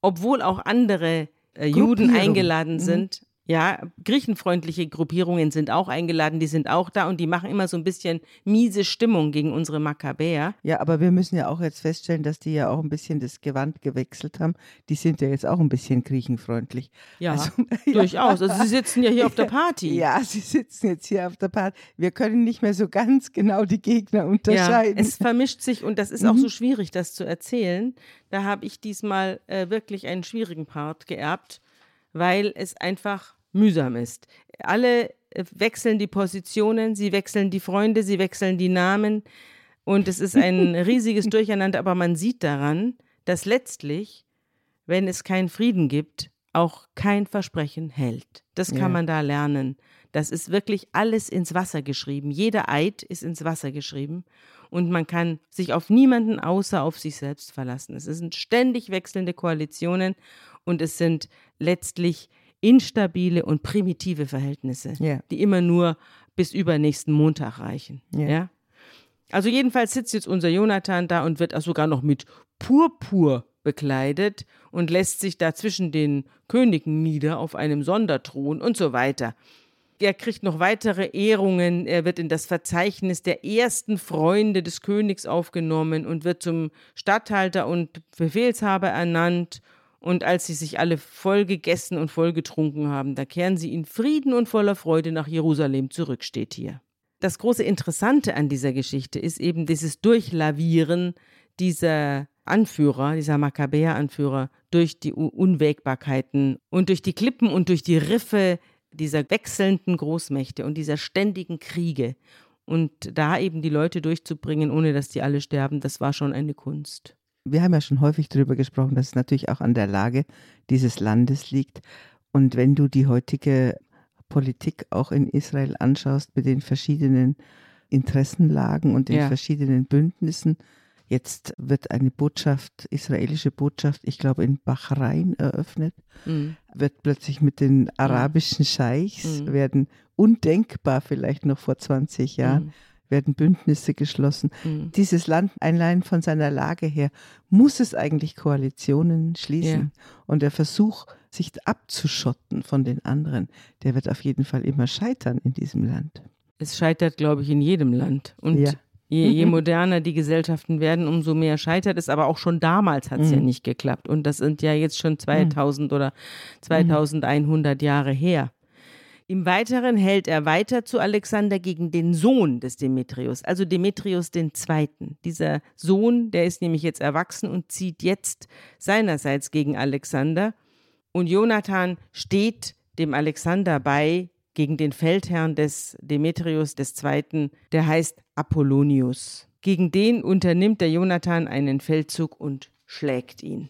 obwohl auch andere äh, Juden eingeladen mhm. sind. Ja, griechenfreundliche Gruppierungen sind auch eingeladen, die sind auch da und die machen immer so ein bisschen miese Stimmung gegen unsere Makkabäer. Ja, aber wir müssen ja auch jetzt feststellen, dass die ja auch ein bisschen das Gewand gewechselt haben. Die sind ja jetzt auch ein bisschen griechenfreundlich. Ja, also, durchaus. Also sie sitzen ja hier auf der Party. Ja, sie sitzen jetzt hier auf der Party. Wir können nicht mehr so ganz genau die Gegner unterscheiden. Ja, es vermischt sich und das ist auch so mhm. schwierig, das zu erzählen. Da habe ich diesmal äh, wirklich einen schwierigen Part geerbt, weil es einfach mühsam ist. Alle äh, wechseln die Positionen, sie wechseln die Freunde, sie wechseln die Namen und es ist ein riesiges Durcheinander, aber man sieht daran, dass letztlich, wenn es keinen Frieden gibt, auch kein Versprechen hält. Das kann ja. man da lernen. Das ist wirklich alles ins Wasser geschrieben. Jeder Eid ist ins Wasser geschrieben und man kann sich auf niemanden außer auf sich selbst verlassen. Es sind ständig wechselnde Koalitionen und es sind letztlich instabile und primitive Verhältnisse, yeah. die immer nur bis übernächsten Montag reichen. Yeah. Ja? Also jedenfalls sitzt jetzt unser Jonathan da und wird auch sogar noch mit Purpur bekleidet und lässt sich da zwischen den Königen nieder auf einem Sonderthron und so weiter. Er kriegt noch weitere Ehrungen, er wird in das Verzeichnis der ersten Freunde des Königs aufgenommen und wird zum Statthalter und Befehlshaber ernannt und als sie sich alle voll gegessen und voll getrunken haben, da kehren sie in Frieden und voller Freude nach Jerusalem zurück, steht hier. Das große Interessante an dieser Geschichte ist eben dieses Durchlavieren dieser Anführer, dieser Makkabäer-Anführer, durch die Unwägbarkeiten und durch die Klippen und durch die Riffe dieser wechselnden Großmächte und dieser ständigen Kriege. Und da eben die Leute durchzubringen, ohne dass die alle sterben, das war schon eine Kunst wir haben ja schon häufig darüber gesprochen, dass es natürlich auch an der Lage dieses Landes liegt. Und wenn du die heutige Politik auch in Israel anschaust mit den verschiedenen Interessenlagen und den ja. verschiedenen Bündnissen, Jetzt wird eine Botschaft, israelische Botschaft, ich glaube in Bahrain eröffnet, mhm. wird plötzlich mit den mhm. arabischen Scheichs, mhm. werden undenkbar vielleicht noch vor 20 Jahren, mhm werden Bündnisse geschlossen. Mhm. Dieses Land, allein von seiner Lage her, muss es eigentlich Koalitionen schließen. Ja. Und der Versuch, sich abzuschotten von den anderen, der wird auf jeden Fall immer scheitern in diesem Land. Es scheitert, glaube ich, in jedem Land. Und ja. je, je, moderner die Gesellschaften werden, umso mehr scheitert es. Aber auch schon damals hat es mhm. ja nicht geklappt. Und das sind ja jetzt schon 2000 mhm. oder 2100 Jahre her. Im Weiteren hält er weiter zu Alexander gegen den Sohn des Demetrius, also Demetrius II. Dieser Sohn, der ist nämlich jetzt erwachsen und zieht jetzt seinerseits gegen Alexander. Und Jonathan steht dem Alexander bei gegen den Feldherrn des Demetrius II., der heißt Apollonius. Gegen den unternimmt der Jonathan einen Feldzug und schlägt ihn.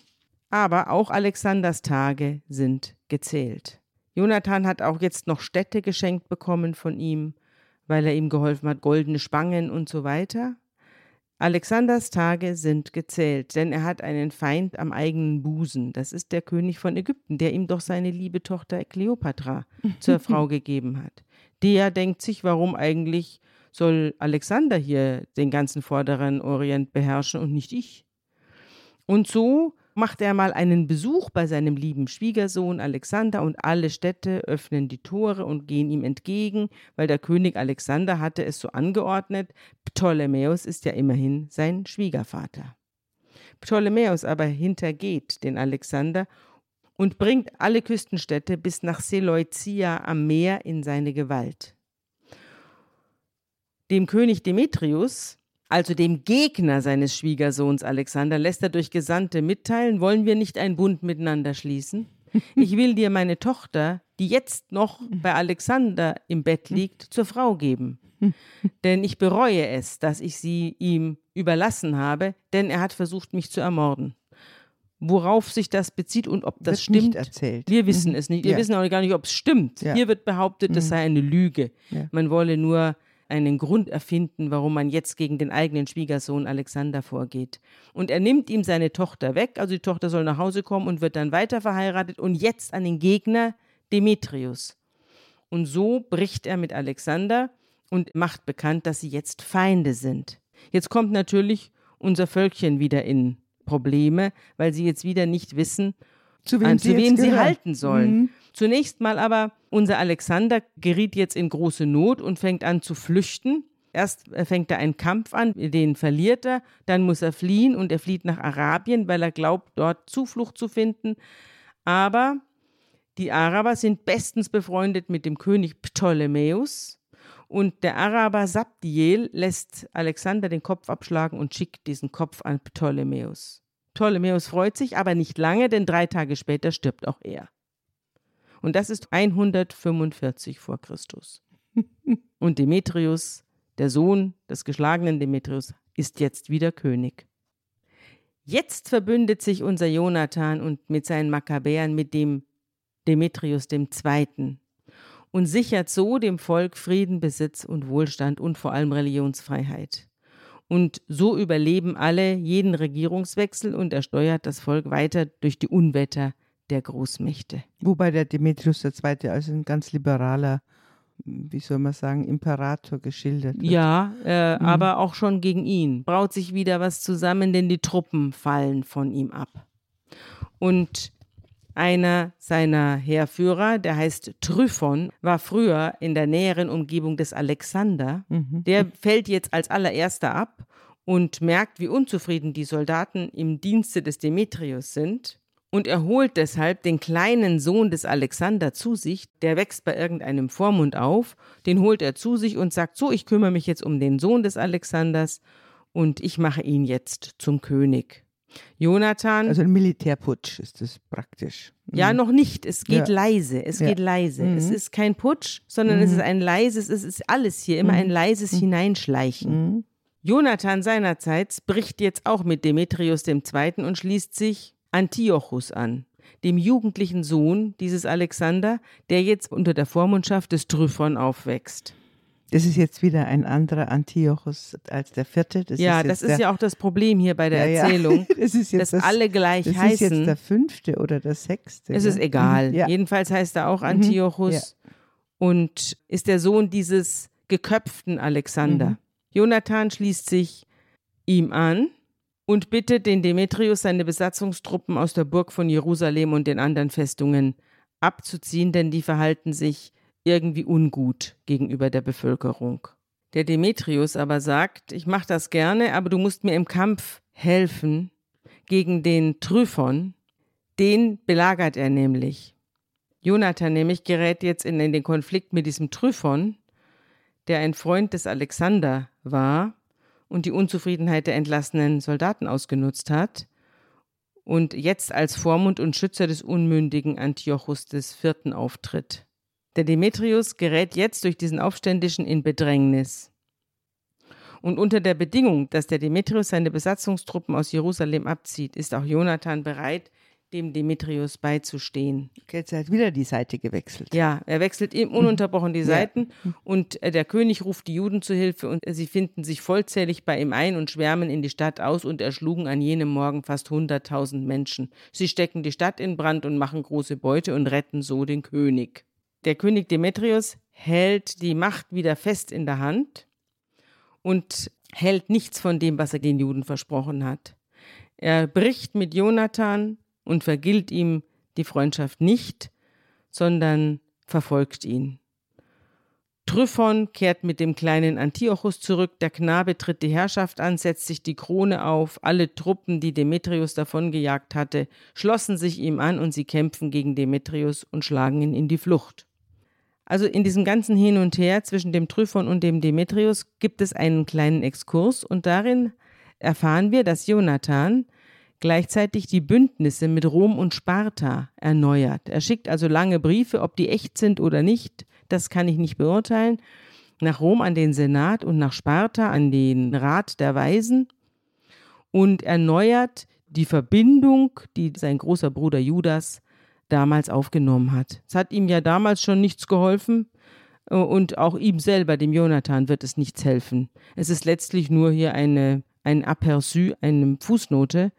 Aber auch Alexanders Tage sind gezählt. Jonathan hat auch jetzt noch Städte geschenkt bekommen von ihm, weil er ihm geholfen hat, goldene Spangen und so weiter. Alexanders Tage sind gezählt, denn er hat einen Feind am eigenen Busen. Das ist der König von Ägypten, der ihm doch seine liebe Tochter Kleopatra zur Frau gegeben hat. Der denkt sich, warum eigentlich soll Alexander hier den ganzen vorderen Orient beherrschen und nicht ich? Und so macht er mal einen Besuch bei seinem lieben Schwiegersohn Alexander und alle Städte öffnen die Tore und gehen ihm entgegen, weil der König Alexander hatte es so angeordnet. Ptolemäus ist ja immerhin sein Schwiegervater. Ptolemäus aber hintergeht den Alexander und bringt alle Küstenstädte bis nach Seleucia am Meer in seine Gewalt. Dem König Demetrius also dem Gegner seines Schwiegersohns Alexander, lässt er durch Gesandte mitteilen, wollen wir nicht einen Bund miteinander schließen? Ich will dir meine Tochter, die jetzt noch bei Alexander im Bett liegt, zur Frau geben. Denn ich bereue es, dass ich sie ihm überlassen habe, denn er hat versucht, mich zu ermorden. Worauf sich das bezieht und ob das stimmt, wir wissen Mhm. es nicht. Wir Ja. wissen auch gar nicht, ob es stimmt. Ja. Hier wird behauptet, das Mhm. sei eine Lüge. Ja. Man wolle nur einen Grund erfinden, warum man jetzt gegen den eigenen Schwiegersohn Alexander vorgeht. Und er nimmt ihm seine Tochter weg, also die Tochter soll nach Hause kommen und wird dann weiter verheiratet und jetzt an den Gegner Demetrius. Und so bricht er mit Alexander und macht bekannt, dass sie jetzt Feinde sind. Jetzt kommt natürlich unser Völkchen wieder in Probleme, weil sie jetzt wieder nicht wissen, Zu an, zu jetzt wem sie halten sollen. Mhm. Zunächst mal aber, unser Alexander geriet jetzt in große Not und fängt an zu flüchten. Erst äh, fängt er einen Kampf an, den verliert er, dann muss er fliehen und er flieht nach Arabien, weil er glaubt, dort Zuflucht zu finden. Aber die Araber sind bestens befreundet mit dem König Ptolemäus und der Araber Sabdiel lässt Alexander den Kopf abschlagen und schickt diesen Kopf an Ptolemäus. Ptolemäus freut sich, aber nicht lange, denn drei Tage später stirbt auch er. Und das ist 145 vor Christus. Und Demetrius, der Sohn des geschlagenen Demetrius, ist jetzt wieder König. Jetzt verbündet sich unser Jonathan und mit seinen Makkabäern mit dem Demetrius II. und sichert so dem Volk Frieden, Besitz und Wohlstand und vor allem Religionsfreiheit. Und so überleben alle jeden Regierungswechsel und er steuert das Volk weiter durch die Unwetter der Großmächte. Wobei der Demetrius II. als ein ganz liberaler, wie soll man sagen, Imperator geschildert wird. Ja, äh, aber auch schon gegen ihn. Braut sich wieder was zusammen, denn die Truppen fallen von ihm ab. Und einer seiner Heerführer, der heißt Tryphon, war früher in der näheren Umgebung des Alexander. Der fällt jetzt als allererster ab und merkt, wie unzufrieden die Soldaten im Dienste des Demetrius sind. Und er holt deshalb den kleinen Sohn des Alexander zu sich, der wächst bei irgendeinem Vormund auf, den holt er zu sich und sagt, so, ich kümmere mich jetzt um den Sohn des Alexanders und ich mache ihn jetzt zum König. Jonathan, Also ein Militärputsch ist das praktisch. ja, noch nicht. Es geht Ja. leise. Es Ja. geht leise. Es Mhm. ist kein Putsch, sondern es ist ein leises, es ist alles hier, immer ein leises Hineinschleichen. Mhm. Jonathan seinerseits bricht jetzt auch mit Demetrius II. und schließt sich Antiochus an, dem jugendlichen Sohn dieses Alexander, der jetzt unter der Vormundschaft des Tryphon aufwächst. Das ist jetzt wieder ein anderer Antiochus als der vierte. Das ja, ist das ist der, ja auch das Problem hier bei der Ja, ja. Erzählung, das ist jetzt dass das, alle gleich das ist heißen. jetzt der fünfte oder der sechste. Es ist egal. Mhm. Ja. Jedenfalls heißt er auch Antiochus und ist der Sohn dieses geköpften Alexander. Mhm. Jonathan schließt sich ihm an und bittet den Demetrius, seine Besatzungstruppen aus der Burg von Jerusalem und den anderen Festungen abzuziehen, denn die verhalten sich irgendwie ungut gegenüber der Bevölkerung. Der Demetrius aber sagt, ich mache das gerne, aber du musst mir im Kampf helfen gegen den Tryphon, den belagert er nämlich. Jonathan nämlich gerät jetzt in, in den Konflikt mit diesem Tryphon, der ein Freund des Alexander war und die Unzufriedenheit der entlassenen Soldaten ausgenutzt hat und jetzt als Vormund und Schützer des unmündigen Antiochus des Vierten auftritt. Der Demetrius gerät jetzt durch diesen Aufständischen in Bedrängnis. Und unter der Bedingung, dass der Demetrius seine Besatzungstruppen aus Jerusalem abzieht, ist auch Jonathan bereit, dem Demetrius beizustehen. Jetzt hat wieder die Seite gewechselt. Ja, er wechselt ihm ununterbrochen die Seiten ja. und äh, der König ruft die Juden zu Hilfe und sie finden sich vollzählig bei ihm ein und schwärmen in die Stadt aus und erschlugen an jenem Morgen fast hunderttausend Menschen. Sie stecken die Stadt in Brand und machen große Beute und retten so den König. Der König Demetrius hält die Macht wieder fest in der Hand und hält nichts von dem, was er den Juden versprochen hat. Er bricht mit Jonathan und vergilt ihm die Freundschaft nicht, sondern verfolgt ihn. Tryphon kehrt mit dem kleinen Antiochus zurück, der Knabe tritt die Herrschaft an, setzt sich die Krone auf, alle Truppen, die Demetrius davongejagt hatte, schlossen sich ihm an und sie kämpfen gegen Demetrius und schlagen ihn in die Flucht. Also in diesem ganzen Hin und Her zwischen dem Tryphon und dem Demetrius gibt es einen kleinen Exkurs und darin erfahren wir, dass Jonathan gleichzeitig die Bündnisse mit Rom und Sparta erneuert. Er schickt also lange Briefe, ob die echt sind oder nicht, das kann ich nicht beurteilen, nach Rom an den Senat und nach Sparta an den Rat der Weisen und erneuert die Verbindung, die sein großer Bruder Judas damals aufgenommen hat. Es hat ihm ja damals schon nichts geholfen und auch ihm selber, dem Jonathan, wird es nichts helfen. Es ist letztlich nur hier eine, ein Aperçu, eine Fußnote,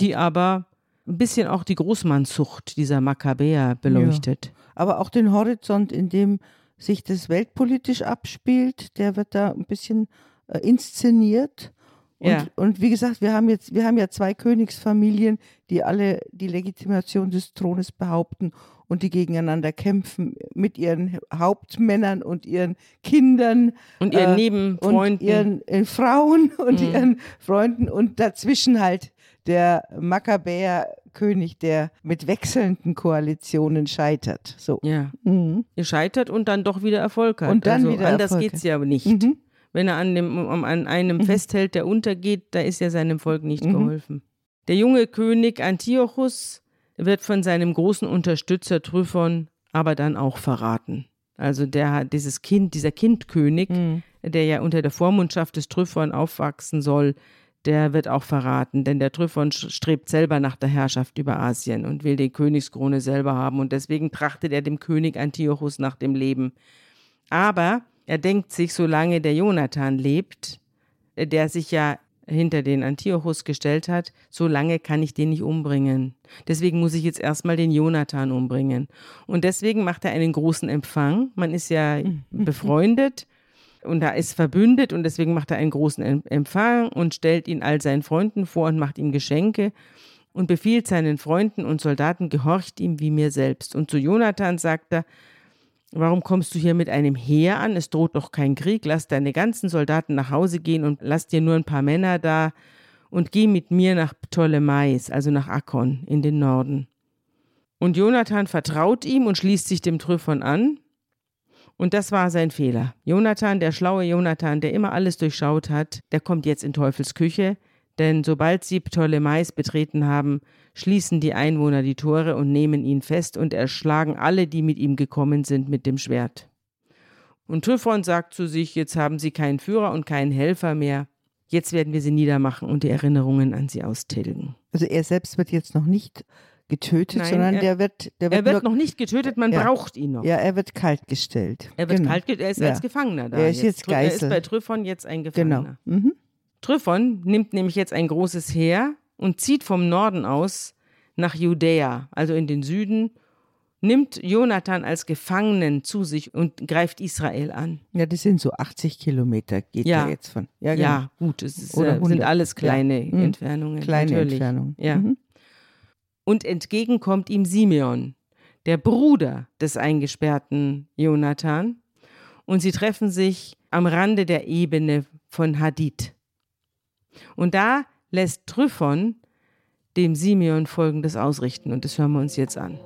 die aber ein bisschen auch die Großmannzucht dieser Makkabäer beleuchtet. Ja. Aber auch den Horizont, in dem sich das weltpolitisch abspielt, der wird da ein bisschen äh, inszeniert. Und, ja. und wie gesagt, wir haben jetzt, wir haben ja zwei Königsfamilien, die alle die Legitimation des Thrones behaupten und die gegeneinander kämpfen mit ihren Hauptmännern und ihren Kindern und ihren äh, Nebenfreunden und ihren äh, Frauen und mhm. ihren Freunden und dazwischen halt der Makkabäer-König, der mit wechselnden Koalitionen scheitert. So. Ja. Mhm. Er scheitert und dann doch wieder Erfolg hat. Und dann also wieder anders geht es ja nicht. Mhm. Wenn er an, dem, an einem mhm. festhält, der untergeht, da ist ja seinem Volk nicht mhm. geholfen. Der junge König Antiochus wird von seinem großen Unterstützer Tryphon aber dann auch verraten. Also der dieses Kind, dieser Kindkönig, mhm. der ja unter der Vormundschaft des Tryphon aufwachsen soll, der wird auch verraten, denn der Tryphon strebt selber nach der Herrschaft über Asien und will die Königskrone selber haben und deswegen trachtet er dem König Antiochus nach dem Leben. Aber er denkt sich, solange der Jonathan lebt, der sich ja hinter den Antiochus gestellt hat, solange kann ich den nicht umbringen. Deswegen muss ich jetzt erstmal den Jonathan umbringen. Und deswegen macht er einen großen Empfang. Man ist ja mhm. befreundet und da ist verbündet und deswegen macht er einen großen Empfang und stellt ihn all seinen Freunden vor und macht ihm Geschenke und befiehlt seinen Freunden und Soldaten, gehorcht ihm wie mir selbst. Und zu Jonathan sagt er, Warum kommst du hier mit einem Heer an? Es droht doch kein Krieg. Lass deine ganzen Soldaten nach Hause gehen und lass dir nur ein paar Männer da und geh mit mir nach Ptolemais, also nach Akkon in den Norden. Und Jonathan vertraut ihm und schließt sich dem Tryphon an und das war sein Fehler. Jonathan, der schlaue Jonathan, der immer alles durchschaut hat, der kommt jetzt in Teufels Küche, denn sobald sie Ptolemais betreten haben, schließen die Einwohner die Tore und nehmen ihn fest und erschlagen alle, die mit ihm gekommen sind, mit dem Schwert. Und Typhon sagt zu sich, jetzt haben sie keinen Führer und keinen Helfer mehr, jetzt werden wir sie niedermachen und die Erinnerungen an sie austilgen. Also er selbst wird jetzt noch nicht getötet, Nein, sondern er, der wird, der wird. Er wird noch nicht getötet, man ja, braucht ihn noch. Ja, er wird kaltgestellt. Er wird genau. kaltgestellt, er ist ja. als Gefangener da. Er ist jetzt, jetzt Geisel. Er ist bei Tryphon jetzt ein Gefangener. Genau. Mhm. Tryphon nimmt nämlich jetzt ein großes Heer und zieht vom Norden aus nach Judäa, also in den Süden, nimmt Jonathan als Gefangenen zu sich und greift Israel an. Ja, das sind so 80 Kilometer, geht ja, jetzt von. Ja, genau. ja gut, es ist, sind alles kleine ja. Mhm. Entfernungen. Kleine natürlich. Entfernungen. Ja. Mhm und entgegen kommt ihm Simeon, der Bruder des eingesperrten Jonathan, und sie treffen sich am Rande der Ebene von Hadid. Und da lässt Tryphon dem Simeon folgendes ausrichten, und das hören wir uns jetzt an.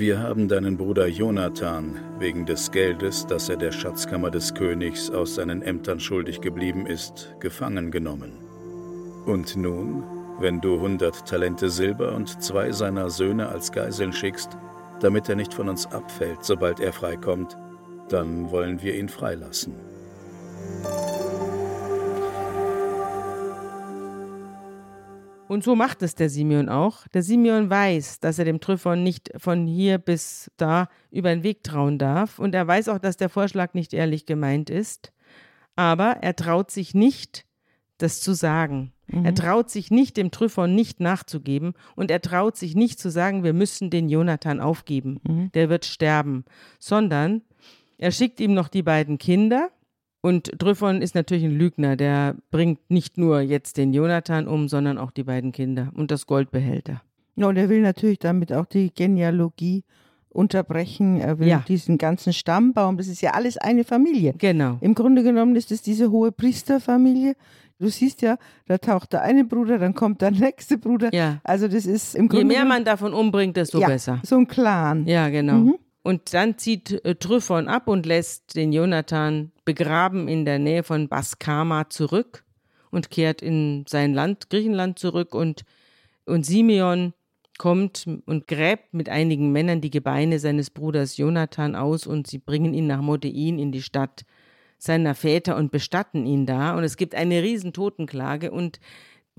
Wir haben deinen Bruder Jonathan wegen des Geldes, das er der Schatzkammer des Königs aus seinen Ämtern schuldig geblieben ist, gefangen genommen. Und nun wenn du hundert Talente Silber und zwei seiner Söhne als Geiseln schickst, damit er nicht von uns abfällt, sobald er freikommt, dann wollen wir ihn freilassen. Und so macht es der Simeon auch. Der Simeon weiß, dass er dem Tryphon nicht von hier bis da über den Weg trauen darf. Und er weiß auch, dass der Vorschlag nicht ehrlich gemeint ist. Aber er traut sich nicht, das zu sagen. Mhm. Er traut sich nicht, dem Tryphon nicht nachzugeben. Und er traut sich nicht zu sagen, wir müssen den Jonathan aufgeben. Mhm. Der wird sterben. Sondern er schickt ihm noch die beiden Kinder und Tryphon ist natürlich ein Lügner, der bringt nicht nur jetzt den Jonathan um, sondern auch die beiden Kinder und das Goldbehälter. Ja, und er will natürlich damit auch die Genealogie unterbrechen. Er will ja. diesen ganzen Stammbaum, das ist ja alles eine Familie. Genau. Im Grunde genommen ist es diese hohe Priesterfamilie. Du siehst ja, da taucht der eine Bruder, dann kommt der nächste Bruder. Ja. Also das ist im Grunde. Je mehr man davon umbringt, desto ja, besser. So ein Clan. Ja, genau. Mhm. Und dann zieht äh, Tryphon ab und lässt den Jonathan begraben in der Nähe von Baskama zurück und kehrt in sein Land, Griechenland, zurück. Und, und Simeon kommt und gräbt mit einigen Männern die Gebeine seines Bruders Jonathan aus und sie bringen ihn nach Modein in die Stadt seiner Väter und bestatten ihn da. Und es gibt eine riesen Totenklage und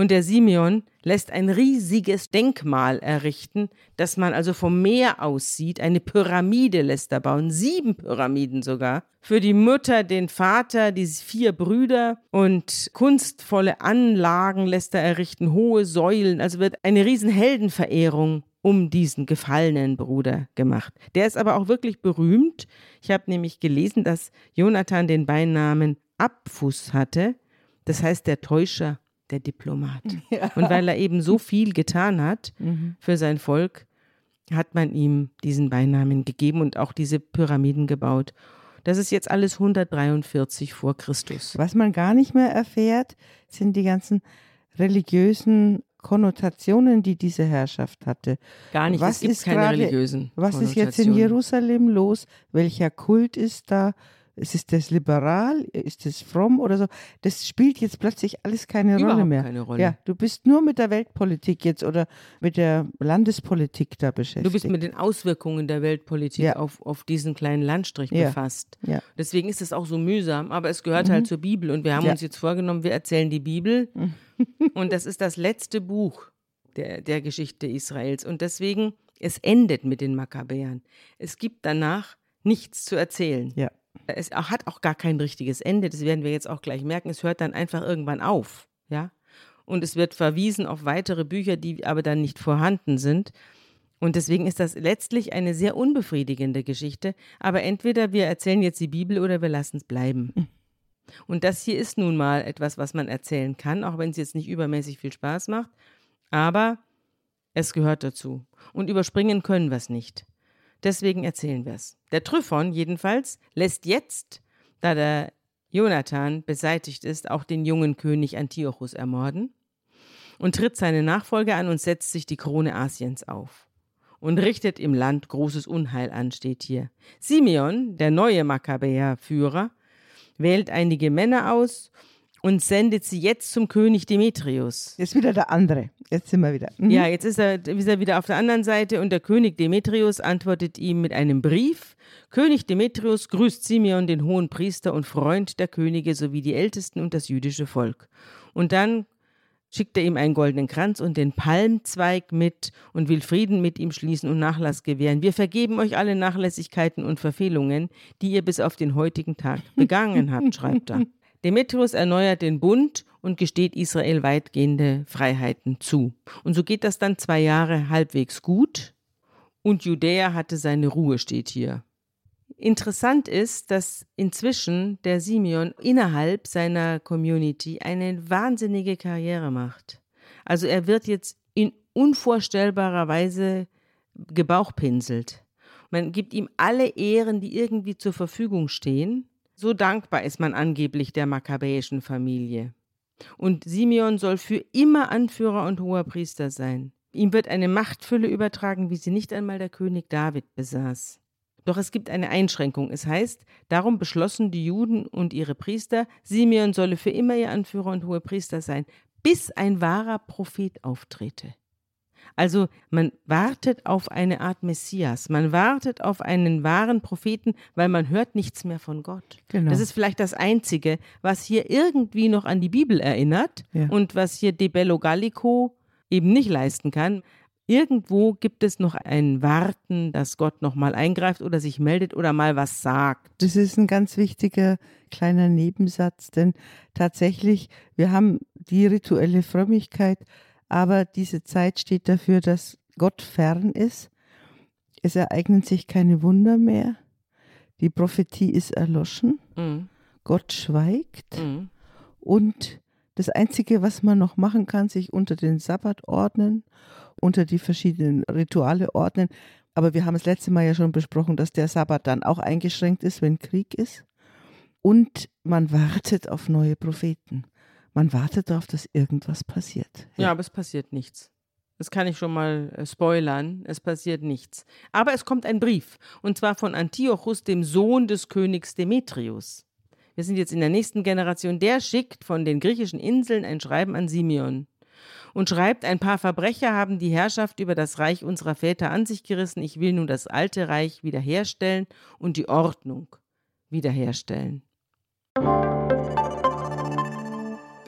und der Simeon lässt ein riesiges Denkmal errichten, das man also vom Meer aus sieht. Eine Pyramide lässt er bauen, sieben Pyramiden sogar. Für die Mutter, den Vater, die vier Brüder und kunstvolle Anlagen lässt er errichten, hohe Säulen. Also wird eine riesen Heldenverehrung um diesen gefallenen Bruder gemacht. Der ist aber auch wirklich berühmt. Ich habe nämlich gelesen, dass Jonathan den Beinamen Abfuß hatte. Das heißt der Täuscher der Diplomat. Ja. Und weil er eben so viel getan hat mhm. für sein Volk, hat man ihm diesen Beinamen gegeben und auch diese Pyramiden gebaut. Das ist jetzt alles 143 vor Christus. Was man gar nicht mehr erfährt, sind die ganzen religiösen Konnotationen, die diese Herrschaft hatte. Gar nicht, was es gibt keine grade, religiösen Was ist jetzt in Jerusalem los? Welcher Kult ist da? Ist das liberal, ist das fromm oder so? Das spielt jetzt plötzlich alles keine Überhaupt Rolle mehr. Keine Rolle. Ja, du bist nur mit der Weltpolitik jetzt oder mit der Landespolitik da beschäftigt. Du bist mit den Auswirkungen der Weltpolitik ja. auf, auf diesen kleinen Landstrich ja. befasst. Ja. Deswegen ist es auch so mühsam, aber es gehört halt mhm. halt zur Bibel und wir haben uns jetzt vorgenommen, wir erzählen die Bibel mhm. und das ist das letzte Buch der, der Geschichte Israels und deswegen, es endet mit den Makkabäern. Es gibt danach nichts zu erzählen. Ja. Es hat auch gar kein richtiges Ende, das werden wir jetzt auch gleich merken. Es hört dann einfach irgendwann auf, ja. Und es wird verwiesen auf weitere Bücher, die aber dann nicht vorhanden sind. Und deswegen ist das letztlich eine sehr unbefriedigende Geschichte. Aber entweder wir erzählen jetzt die Bibel oder wir lassen es bleiben. Hm. Und das hier ist nun mal etwas, was man erzählen kann, auch wenn es jetzt nicht übermäßig viel Spaß macht. Aber es gehört dazu. Und überspringen können wir es nicht. Deswegen erzählen wir es. Der Tryphon jedenfalls lässt jetzt, da der Jonathan beseitigt ist, auch den jungen König Antiochus ermorden und tritt seine Nachfolger an und setzt sich die Krone Asiens auf und richtet im Land großes Unheil an, steht hier. Simeon, der neue Makkabäer-Führer, wählt einige Männer aus und sendet sie jetzt zum König Demetrius. Jetzt wieder der andere. Jetzt sind wir wieder. Mhm. Ja, jetzt ist er, ist er wieder auf der anderen Seite und der König Demetrius antwortet ihm mit einem Brief. König Demetrius grüßt Simeon, den hohen Priester und Freund der Könige sowie die Ältesten und das jüdische Volk. Und dann schickt er ihm einen goldenen Kranz und den Palmzweig mit und will Frieden mit ihm schließen und Nachlass gewähren. Wir vergeben euch alle Nachlässigkeiten und Verfehlungen, die ihr bis auf den heutigen Tag begangen habt, schreibt er. Demetrius erneuert den Bund und gesteht Israel weitgehende Freiheiten zu. Und so geht das dann zwei Jahre halbwegs gut und Judäa hatte seine Ruhe, steht hier. Interessant ist, dass inzwischen der Simeon innerhalb seiner Community eine wahnsinnige Karriere macht. Also er wird jetzt in unvorstellbarer Weise gebauchpinselt. Man gibt ihm alle Ehren, die irgendwie zur Verfügung stehen. So dankbar ist man angeblich der makkabäischen Familie. Und Simeon soll für immer Anführer und hoher Priester sein. Ihm wird eine Machtfülle übertragen, wie sie nicht einmal der König David besaß. Doch es gibt eine Einschränkung. Es heißt, darum beschlossen die Juden und ihre Priester, Simeon solle für immer ihr Anführer und hoher Priester sein, bis ein wahrer Prophet auftrete. Also man wartet auf eine Art Messias, man wartet auf einen wahren Propheten, weil man hört nichts mehr von Gott. Genau. Das ist vielleicht das Einzige, was hier irgendwie noch an die Bibel erinnert Ja. und was hier De Bello Gallico eben nicht leisten kann. Irgendwo gibt es noch ein Warten, dass Gott noch mal eingreift oder sich meldet oder mal was sagt. Das ist ein ganz wichtiger kleiner Nebensatz, denn tatsächlich, wir haben die rituelle Frömmigkeit, aber diese Zeit steht dafür, dass Gott fern ist. Es ereignen sich keine Wunder mehr. Die Prophetie ist erloschen. Mhm. Gott schweigt. Mhm. Und das Einzige, was man noch machen kann, sich unter den Sabbat ordnen, unter die verschiedenen Rituale ordnen. Aber wir haben das letzte Mal ja schon besprochen, dass der Sabbat dann auch eingeschränkt ist, wenn Krieg ist. Und man wartet auf neue Propheten. Man wartet darauf, dass irgendwas passiert. Ja, aber es passiert nichts. Das kann ich schon mal äh, spoilern. Es passiert nichts. Aber es kommt ein Brief. Und zwar von Antiochus, dem Sohn des Königs Demetrius. Wir sind jetzt in der nächsten Generation. Der schickt von den griechischen Inseln ein Schreiben an Simeon. Und schreibt, ein paar Verbrecher haben die Herrschaft über das Reich unserer Väter an sich gerissen. Ich will nun das alte Reich wiederherstellen und die Ordnung wiederherstellen.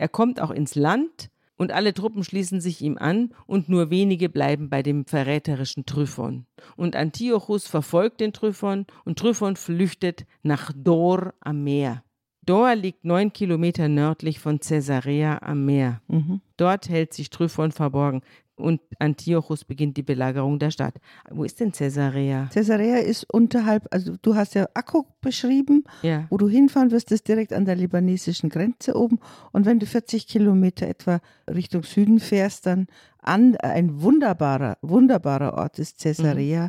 Er kommt auch ins Land und alle Truppen schließen sich ihm an und nur wenige bleiben bei dem verräterischen Tryphon. Und Antiochus verfolgt den Tryphon und Tryphon flüchtet nach Dor am Meer. Dor liegt neun Kilometer nördlich von Caesarea am Meer. Mhm. Dort hält sich Tryphon verborgen und Antiochus beginnt die Belagerung der Stadt. Wo ist denn Caesarea? Caesarea ist unterhalb, also du hast ja Akko beschrieben, Ja. wo du hinfahren wirst, ist direkt an der libanesischen Grenze oben. Und wenn du 40 Kilometer etwa Richtung Süden fährst, dann an ein wunderbarer, wunderbarer Ort ist Caesarea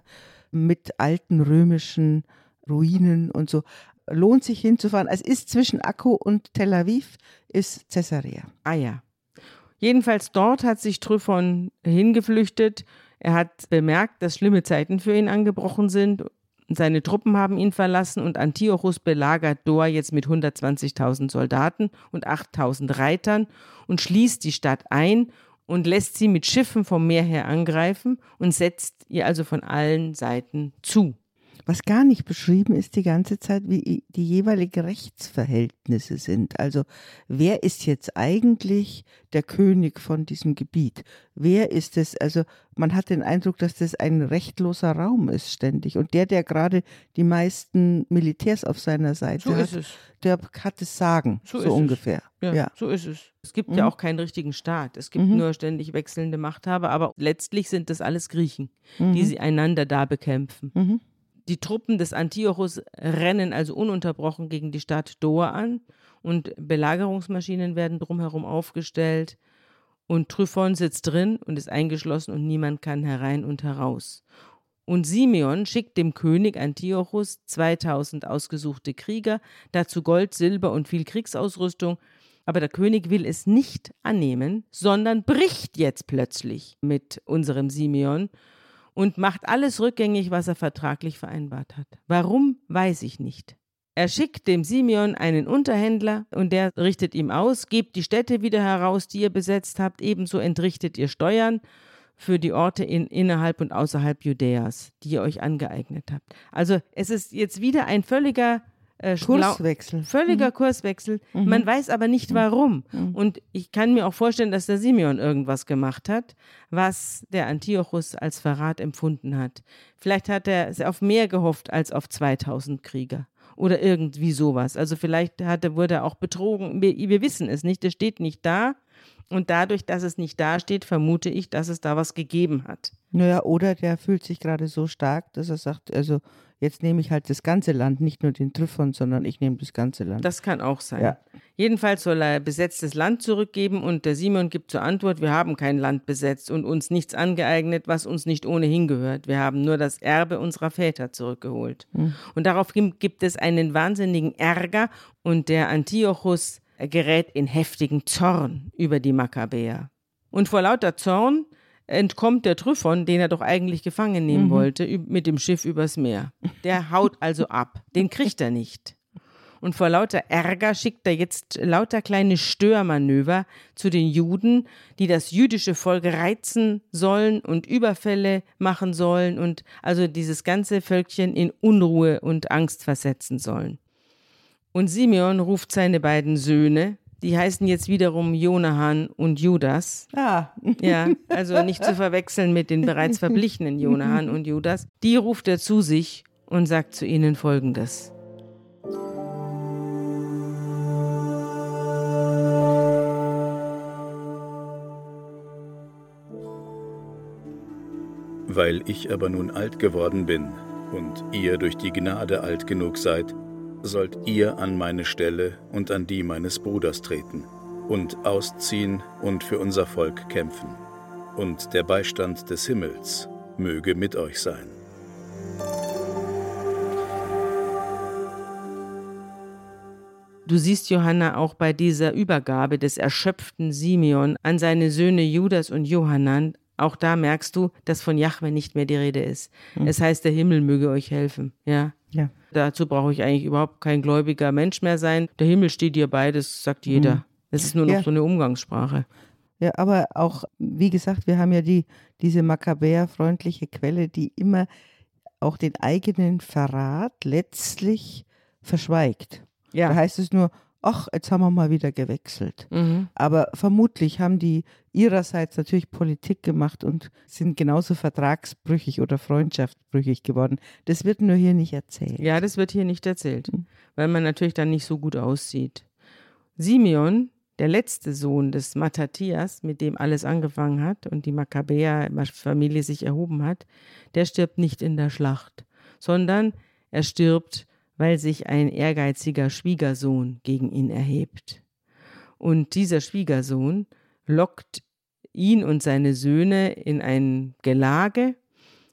mit alten römischen Ruinen und so. Lohnt sich hinzufahren. Es ist zwischen Akko und Tel Aviv, ist Caesarea. Ah ja. Jedenfalls dort hat sich Tryphon hingeflüchtet. Er hat bemerkt, dass schlimme Zeiten für ihn angebrochen sind. Seine Truppen haben ihn verlassen und Antiochus belagert Dor jetzt mit 120.000 Soldaten und 8.000 Reitern und schließt die Stadt ein und lässt sie mit Schiffen vom Meer her angreifen und setzt ihr also von allen Seiten zu. Was gar nicht beschrieben ist die ganze Zeit, wie die jeweiligen Rechtsverhältnisse sind. Also wer ist jetzt eigentlich der König von diesem Gebiet? Wer ist es? Also man hat den Eindruck, dass das ein rechtloser Raum ist ständig. Und der, der gerade die meisten Militärs auf seiner Seite So hat, ist es. der hat es sagen, So so, ist es. ungefähr. Ja, Ja. so ist es. Es gibt ja Mhm. auch keinen richtigen Staat. Es gibt Mhm. nur ständig wechselnde Machthaber, aber letztlich sind das alles Griechen, die Mhm. sie einander da bekämpfen. Die Truppen des Antiochus rennen also ununterbrochen gegen die Stadt Dor an und Belagerungsmaschinen werden drumherum aufgestellt und Tryphon sitzt drin und ist eingeschlossen und niemand kann herein und heraus. Und Simeon schickt dem König Antiochus 2000 ausgesuchte Krieger, dazu Gold, Silber und viel Kriegsausrüstung. Aber der König will es nicht annehmen, sondern bricht jetzt plötzlich mit unserem Simeon und macht alles rückgängig, was er vertraglich vereinbart hat. Warum, weiß ich nicht. Er schickt dem Simeon einen Unterhändler und der richtet ihm aus, gebt die Städte wieder heraus, die ihr besetzt habt, ebenso entrichtet ihr Steuern für die Orte in, innerhalb und außerhalb Judäas, die ihr euch angeeignet habt. Also es ist jetzt wieder ein völliger äh, Kurswechsel. Völliger Kurswechsel. Mhm. Man weiß aber nicht warum. Mhm. Und ich kann mir auch vorstellen, dass der Simeon irgendwas gemacht hat, was der Antiochus als Verrat empfunden hat. Vielleicht hat er auf mehr gehofft als auf 2000 Krieger. Oder irgendwie sowas. Also vielleicht hatte, wurde er auch betrogen. Wir, wir wissen es nicht. Es steht nicht da. Und dadurch, dass es nicht da steht, vermute ich, dass es da was gegeben hat. Naja, oder der fühlt sich gerade so stark, dass er sagt, also jetzt nehme ich halt das ganze Land, nicht nur den Tryphon, sondern ich nehme das ganze Land. Das kann auch sein. Ja. Jedenfalls soll er besetztes Land zurückgeben und der Simon gibt zur Antwort, wir haben kein Land besetzt und uns nichts angeeignet, was uns nicht ohnehin gehört. Wir haben nur das Erbe unserer Väter zurückgeholt. Und darauf gibt es einen wahnsinnigen Ärger und der Antiochus gerät in heftigen Zorn über die Makkabäer. Und vor lauter Zorn entkommt der Tryphon, den er doch eigentlich gefangen nehmen wollte, üb- mit dem Schiff übers Meer. Der haut also ab. Den kriegt er nicht. Und vor lauter Ärger schickt er jetzt lauter kleine Störmanöver zu den Juden, die das jüdische Volk reizen sollen und Überfälle machen sollen und also dieses ganze Völkchen in Unruhe und Angst versetzen sollen. Und Simeon ruft seine beiden Söhne, die heißen jetzt wiederum Jonahan und Judas, ah, ja, also nicht zu verwechseln mit den bereits verblichenen Jonahan und Judas. Die ruft er zu sich und sagt zu ihnen folgendes. Weil ich aber nun alt geworden bin und ihr durch die Gnade alt genug seid, sollt ihr an meine Stelle und an die meines Bruders treten und ausziehen und für unser Volk kämpfen. Und der Beistand des Himmels möge mit euch sein. Du siehst, Johanna, auch bei dieser Übergabe des erschöpften Simeon an seine Söhne Judas und Johannan, auch da merkst du, dass von Jahwe nicht mehr die Rede ist. Es heißt, der Himmel möge euch helfen. Ja. ja. Dazu brauche ich eigentlich überhaupt kein gläubiger Mensch mehr sein. Der Himmel steht dir bei, das sagt jeder. Das ist nur noch Ja. so eine Umgangssprache. Ja, aber auch, wie gesagt, wir haben ja die, diese Makkabäer-freundliche Quelle, die immer auch den eigenen Verrat letztlich verschweigt. Da Ja. heißt es nur, ach, jetzt haben wir mal wieder gewechselt. Mhm. Aber vermutlich haben die ihrerseits natürlich Politik gemacht und sind genauso vertragsbrüchig oder freundschaftsbrüchig geworden. Das wird nur hier nicht erzählt. Ja, das wird hier nicht erzählt, weil man natürlich dann nicht so gut aussieht. Simeon, der letzte Sohn des Matthias, mit dem alles angefangen hat und die Makkabäer-Familie sich erhoben hat, der stirbt nicht in der Schlacht, sondern er stirbt, weil sich ein ehrgeiziger Schwiegersohn gegen ihn erhebt. Und dieser Schwiegersohn lockt ihn und seine Söhne in ein Gelage,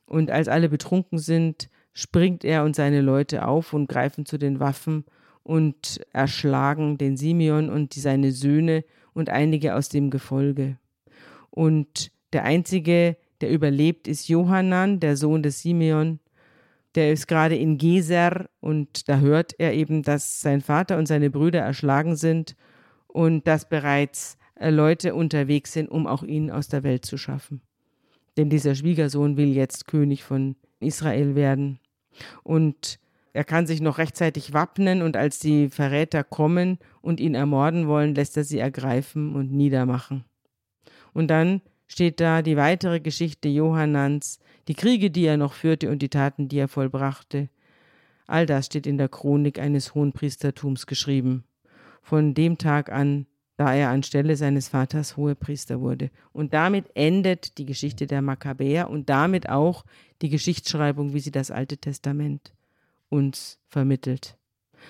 und als alle betrunken sind, springt er und seine Leute auf und greifen zu den Waffen und erschlagen den Simeon und seine Söhne und einige aus dem Gefolge. Und der einzige, der überlebt, ist Johannan, der Sohn des Simeon. Der ist gerade in Geser und da hört er eben, dass sein Vater und seine Brüder erschlagen sind und dass bereits äh, Leute unterwegs sind, um auch ihn aus der Welt zu schaffen. Denn dieser Schwiegersohn will jetzt König von Israel werden. Und er kann sich noch rechtzeitig wappnen und als die Verräter kommen und ihn ermorden wollen, lässt er sie ergreifen und niedermachen. Und dann steht da die weitere Geschichte Johannans, die Kriege, die er noch führte und die Taten, die er vollbrachte. All das steht in der Chronik eines Hohenpriestertums geschrieben. Von dem Tag an, da er anstelle seines Vaters Hohepriester wurde. Und damit endet die Geschichte der Makkabäer und damit auch die Geschichtsschreibung, wie sie das Alte Testament uns vermittelt.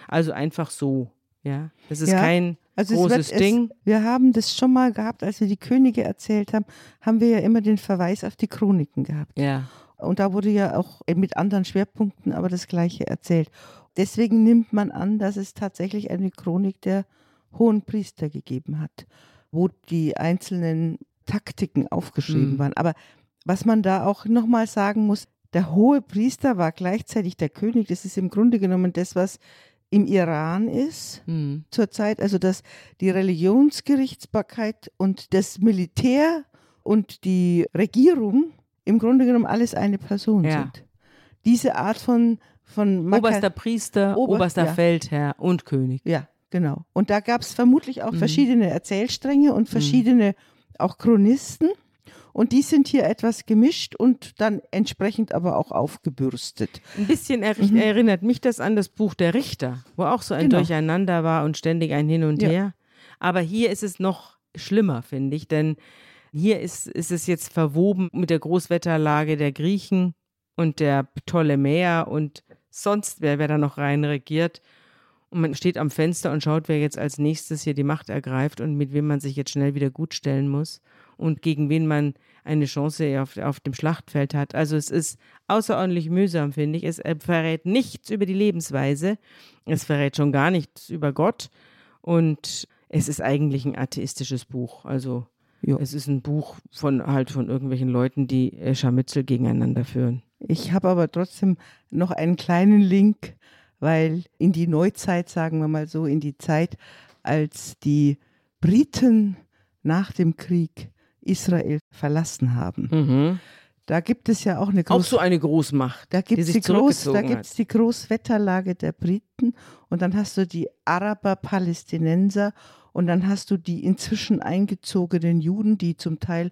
Also einfach so, ja. Das ist Ja, kein Also es großes wird, Ding. Es, wir haben das schon mal gehabt, als wir die Könige erzählt haben, haben wir ja immer den Verweis auf die Chroniken gehabt. Ja. Und da wurde ja auch mit anderen Schwerpunkten aber das Gleiche erzählt. Deswegen nimmt man an, dass es tatsächlich eine Chronik der hohen Priester gegeben hat, wo die einzelnen Taktiken aufgeschrieben Mhm. waren. Aber was man da auch nochmal sagen muss, der hohe Priester war gleichzeitig der König. Das ist im Grunde genommen das, was im Iran ist Hm. zurzeit, also dass die Religionsgerichtsbarkeit und das Militär und die Regierung im Grunde genommen alles eine Person Ja. sind. Diese Art von, von Maka- Oberster Priester, Ober- oberster ja. Feldherr und König. Ja, genau. Und da gab es vermutlich auch Mhm. verschiedene Erzählstränge und verschiedene auch Chronisten. Und die sind hier etwas gemischt und dann entsprechend aber auch aufgebürstet. Ein bisschen er erinnert mich das an das Buch der Richter, wo auch so ein Mhm. Genau. Durcheinander war und ständig ein Hin und Ja. Her. Aber hier ist es noch schlimmer, finde ich, denn hier ist, ist es jetzt verwoben mit der Großwetterlage der Griechen und der Ptolemäer und sonst wer, wer da noch rein regiert. Und man steht am Fenster und schaut, wer jetzt als nächstes hier die Macht ergreift und mit wem man sich jetzt schnell wieder gutstellen muss und gegen wen man eine Chance auf, auf dem Schlachtfeld hat. Also es ist außerordentlich mühsam, finde ich. Es verrät nichts über die Lebensweise. Es verrät schon gar nichts über Gott. Und es ist eigentlich ein atheistisches Buch. Also Ja. es ist ein Buch von halt von irgendwelchen Leuten, die äh, Scharmützel gegeneinander führen. Ich habe aber trotzdem noch einen kleinen Link, weil in die Neuzeit, sagen wir mal so, in die Zeit, als die Briten nach dem Krieg Israel verlassen haben, Mhm. da gibt es ja auch eine Auch große so eine Großmacht. Da gibt es die, Groß, da zurückgezogen gibt's die Großwetterlage der Briten und dann hast du die Araber, Palästinenser und dann hast du die inzwischen eingezogenen Juden, die zum Teil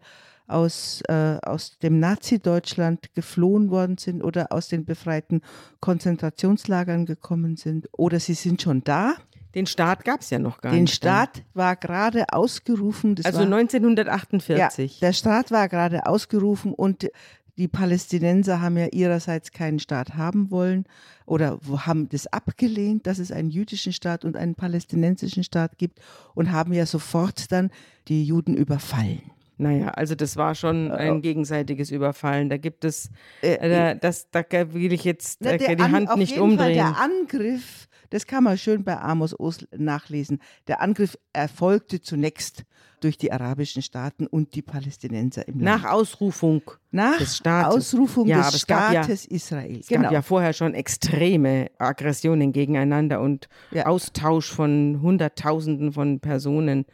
aus, äh, aus dem Nazi-Deutschland geflohen worden sind oder aus den befreiten Konzentrationslagern gekommen sind oder sie sind schon da. Den Staat gab es ja noch gar Den nicht. dann. Staat war gerade ausgerufen. Also war, 1948. ja, der Staat war gerade ausgerufen und die Palästinenser haben ja ihrerseits keinen Staat haben wollen oder haben das abgelehnt, dass es einen jüdischen Staat und einen palästinensischen Staat gibt und haben ja sofort dann die Juden überfallen. Naja, also das war schon ein gegenseitiges Überfallen. Da gibt es, Äh, äh, da, das, da will ich jetzt äh, der die An- Hand auf nicht jeden Fall umdrehen. der Angriff, das kann man schön bei Amos Oz nachlesen. Der Angriff erfolgte zunächst durch die arabischen Staaten und die Palästinenser im Nach Land. Ausrufung Nach des Staates. Ausrufung Ja, des aber es gab ja- Staates Israel. Es genau. gab ja vorher schon extreme Aggressionen gegeneinander und Ja. Austausch von Hunderttausenden von Personen.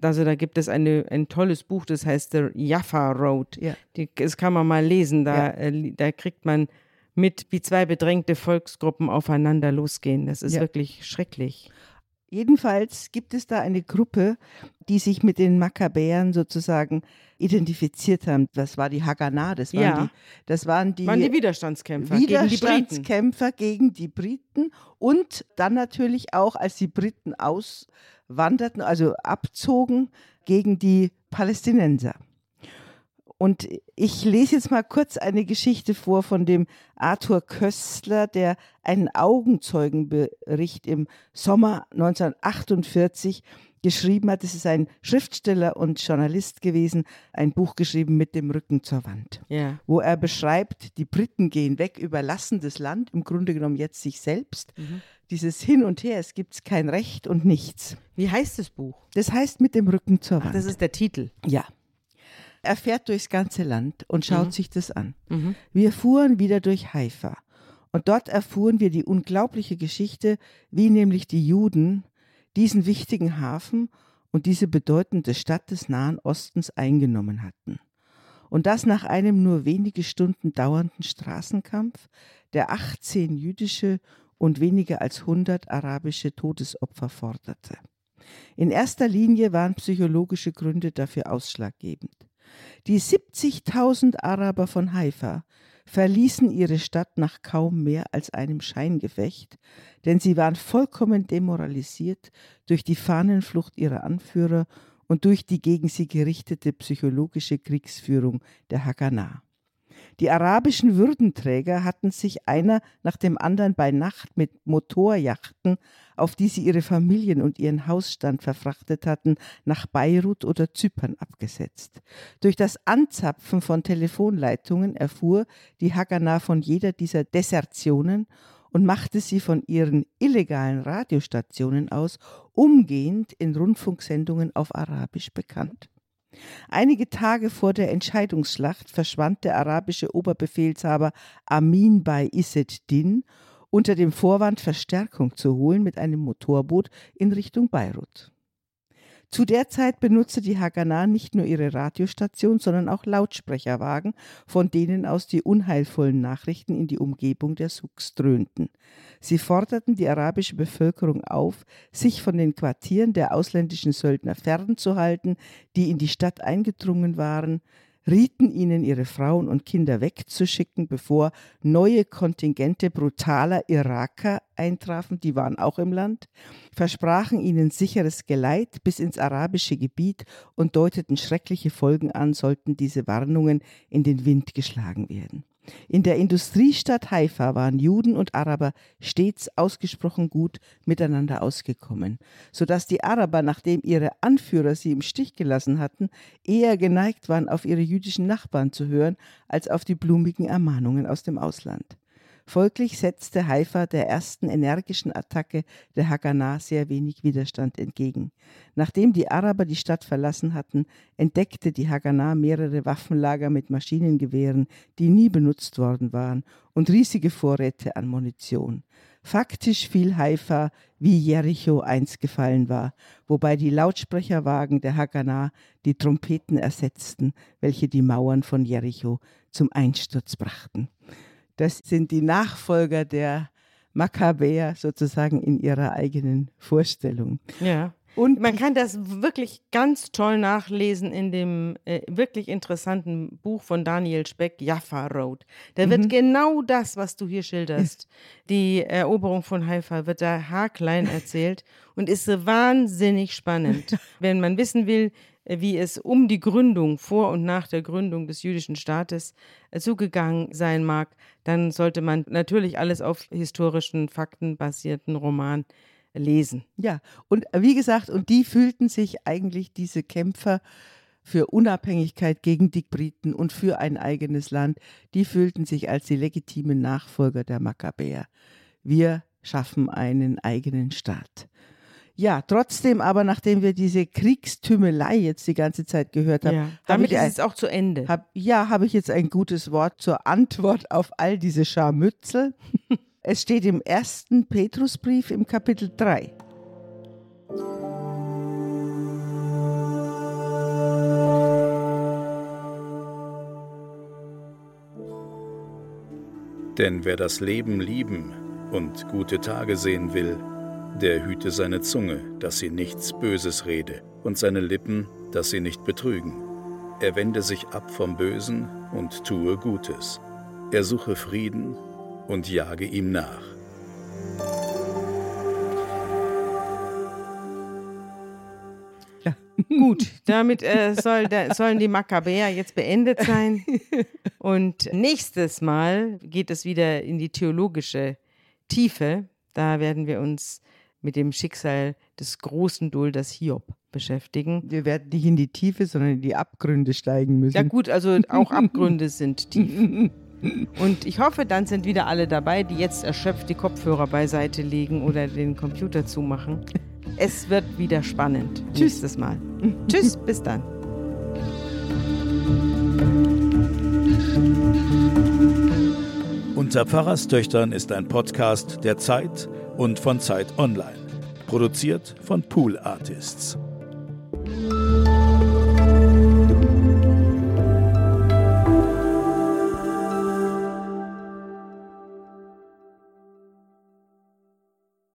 Also da gibt es eine, ein tolles Buch, das heißt The Jaffa Road. Ja. Die, das kann man mal lesen. Da, äh, da kriegt man mit, wie zwei bedrängte Volksgruppen aufeinander losgehen. Das ist wirklich schrecklich. Jedenfalls gibt es da eine Gruppe, die sich mit den Makkabäern sozusagen identifiziert haben. Das war die Haganah, das waren Ja. die, das waren die, Waren die Widerstandskämpfer gegen die Briten. Widerstandskämpfer gegen die Briten und dann natürlich auch, als die Briten auswanderten, also abzogen, gegen die Palästinenser. Und ich lese jetzt mal kurz eine Geschichte vor von dem Arthur Köstler, der einen Augenzeugenbericht im Sommer 1948 geschrieben hat. Es ist ein Schriftsteller und Journalist gewesen, ein Buch geschrieben mit dem Rücken zur Wand Ja. wo er beschreibt, die Briten gehen weg, überlassen das Land, im Grunde genommen jetzt sich selbst. Dieses Hin und Her, es gibt kein Recht und nichts. Wie heißt das Buch? Das heißt mit dem Rücken zur Ach, Wand. das ist der Titel. ja. Er fährt durchs ganze Land und schaut sich das an. Mhm. Wir fuhren wieder durch Haifa. Und dort erfuhren wir die unglaubliche Geschichte, wie nämlich die Juden diesen wichtigen Hafen und diese bedeutende Stadt des Nahen Ostens eingenommen hatten. Und das nach einem nur wenige Stunden dauernden Straßenkampf, der 18 jüdische und weniger als 100 arabische Todesopfer forderte. In erster Linie waren psychologische Gründe dafür ausschlaggebend. Die 70.000 Araber von Haifa verließen ihre Stadt nach kaum mehr als einem Scheingefecht, denn sie waren vollkommen demoralisiert durch die Fahnenflucht ihrer Anführer und durch die gegen sie gerichtete psychologische Kriegsführung der Haganah. Die arabischen Würdenträger hatten sich einer nach dem anderen bei Nacht mit Motorjachten, auf die sie ihre Familien und ihren Hausstand verfrachtet hatten, nach Beirut oder Zypern abgesetzt. Durch das Anzapfen von Telefonleitungen erfuhr die Haganah von jeder dieser Desertionen und machte sie von ihren illegalen Radiostationen aus umgehend in Rundfunksendungen auf Arabisch bekannt. Einige Tage vor der Entscheidungsschlacht verschwand der arabische Oberbefehlshaber Amin bei Isset Din unter dem Vorwand, Verstärkung zu holen mit einem Motorboot in Richtung Beirut. Zu der Zeit benutzte die Haganah nicht nur ihre Radiostation, sondern auch Lautsprecherwagen, von denen aus die unheilvollen Nachrichten in die Umgebung der Souks dröhnten. Sie forderten die arabische Bevölkerung auf, sich von den Quartieren der ausländischen Söldner fernzuhalten, die in die Stadt eingedrungen waren, rieten ihnen, ihre Frauen und Kinder wegzuschicken, bevor neue Kontingente brutaler Iraker eintrafen, die waren auch im Land, versprachen ihnen sicheres Geleit bis ins arabische Gebiet und deuteten schreckliche Folgen an, sollten diese Warnungen in den Wind geschlagen werden. In der Industriestadt Haifa waren Juden und Araber stets ausgesprochen gut miteinander ausgekommen, so dass die Araber, nachdem ihre Anführer sie im Stich gelassen hatten, eher geneigt waren, auf ihre jüdischen Nachbarn zu hören, als auf die blumigen Ermahnungen aus dem Ausland. Folglich setzte Haifa der ersten energischen Attacke der Haganah sehr wenig Widerstand entgegen. Nachdem die Araber die Stadt verlassen hatten, entdeckte die Haganah mehrere Waffenlager mit Maschinengewehren, die nie benutzt worden waren, und riesige Vorräte an Munition. Faktisch fiel Haifa, wie Jericho einst gefallen war, wobei die Lautsprecherwagen der Haganah die Trompeten ersetzten, welche die Mauern von Jericho zum Einsturz brachten. Das sind die Nachfolger der Makkabäer sozusagen in ihrer eigenen Vorstellung. Ja. Und man kann das wirklich ganz toll nachlesen in dem äh, wirklich interessanten Buch von Daniel Speck, Jaffa Road. Da wird mhm. genau das, was du hier schilderst, die Eroberung von Haifa, wird da haarklein erzählt und ist wahnsinnig spannend. Wenn man wissen will, wie es um die Gründung, vor und nach der Gründung des jüdischen Staates äh, zugegangen sein mag, dann sollte man natürlich alles auf historischen, faktenbasierten Roman lesen. Ja, und wie gesagt, und die fühlten sich eigentlich, diese Kämpfer für Unabhängigkeit gegen die Briten und für ein eigenes Land, die fühlten sich als die legitimen Nachfolger der Makkabäer. Wir schaffen einen eigenen Staat. Ja, trotzdem aber, nachdem wir diese Kriegstümelei jetzt die ganze Zeit gehört haben, ja, damit hab ist es auch zu Ende. Hab, ja, habe ich jetzt ein gutes Wort zur Antwort auf all diese Scharmützel. es steht im ersten Petrusbrief im Kapitel 3. Denn wer das Leben lieben und gute Tage sehen will, der hüte seine Zunge, dass sie nichts Böses rede, und seine Lippen, dass sie nicht betrügen. Er wende sich ab vom Bösen und tue Gutes. Er suche Frieden und jage ihm nach. Ja. Gut, damit äh, soll, da, sollen die Makkabäer jetzt beendet sein. Und nächstes Mal geht es wieder in die theologische Tiefe. Da werden wir uns mit dem Schicksal des großen Dulders Hiob beschäftigen. Wir werden nicht in die Tiefe, sondern in die Abgründe steigen müssen. Ja gut, also auch Abgründe sind tief. Und ich hoffe, dann sind wieder alle dabei, die jetzt erschöpft die Kopfhörer beiseite legen oder den Computer zumachen. Es wird wieder spannend. Tschüss. Nächstes Mal. Tschüss, bis dann. Unter Pfarrerstöchtern ist ein Podcast der Zeit und von Zeit Online. Produziert von Pool Artists.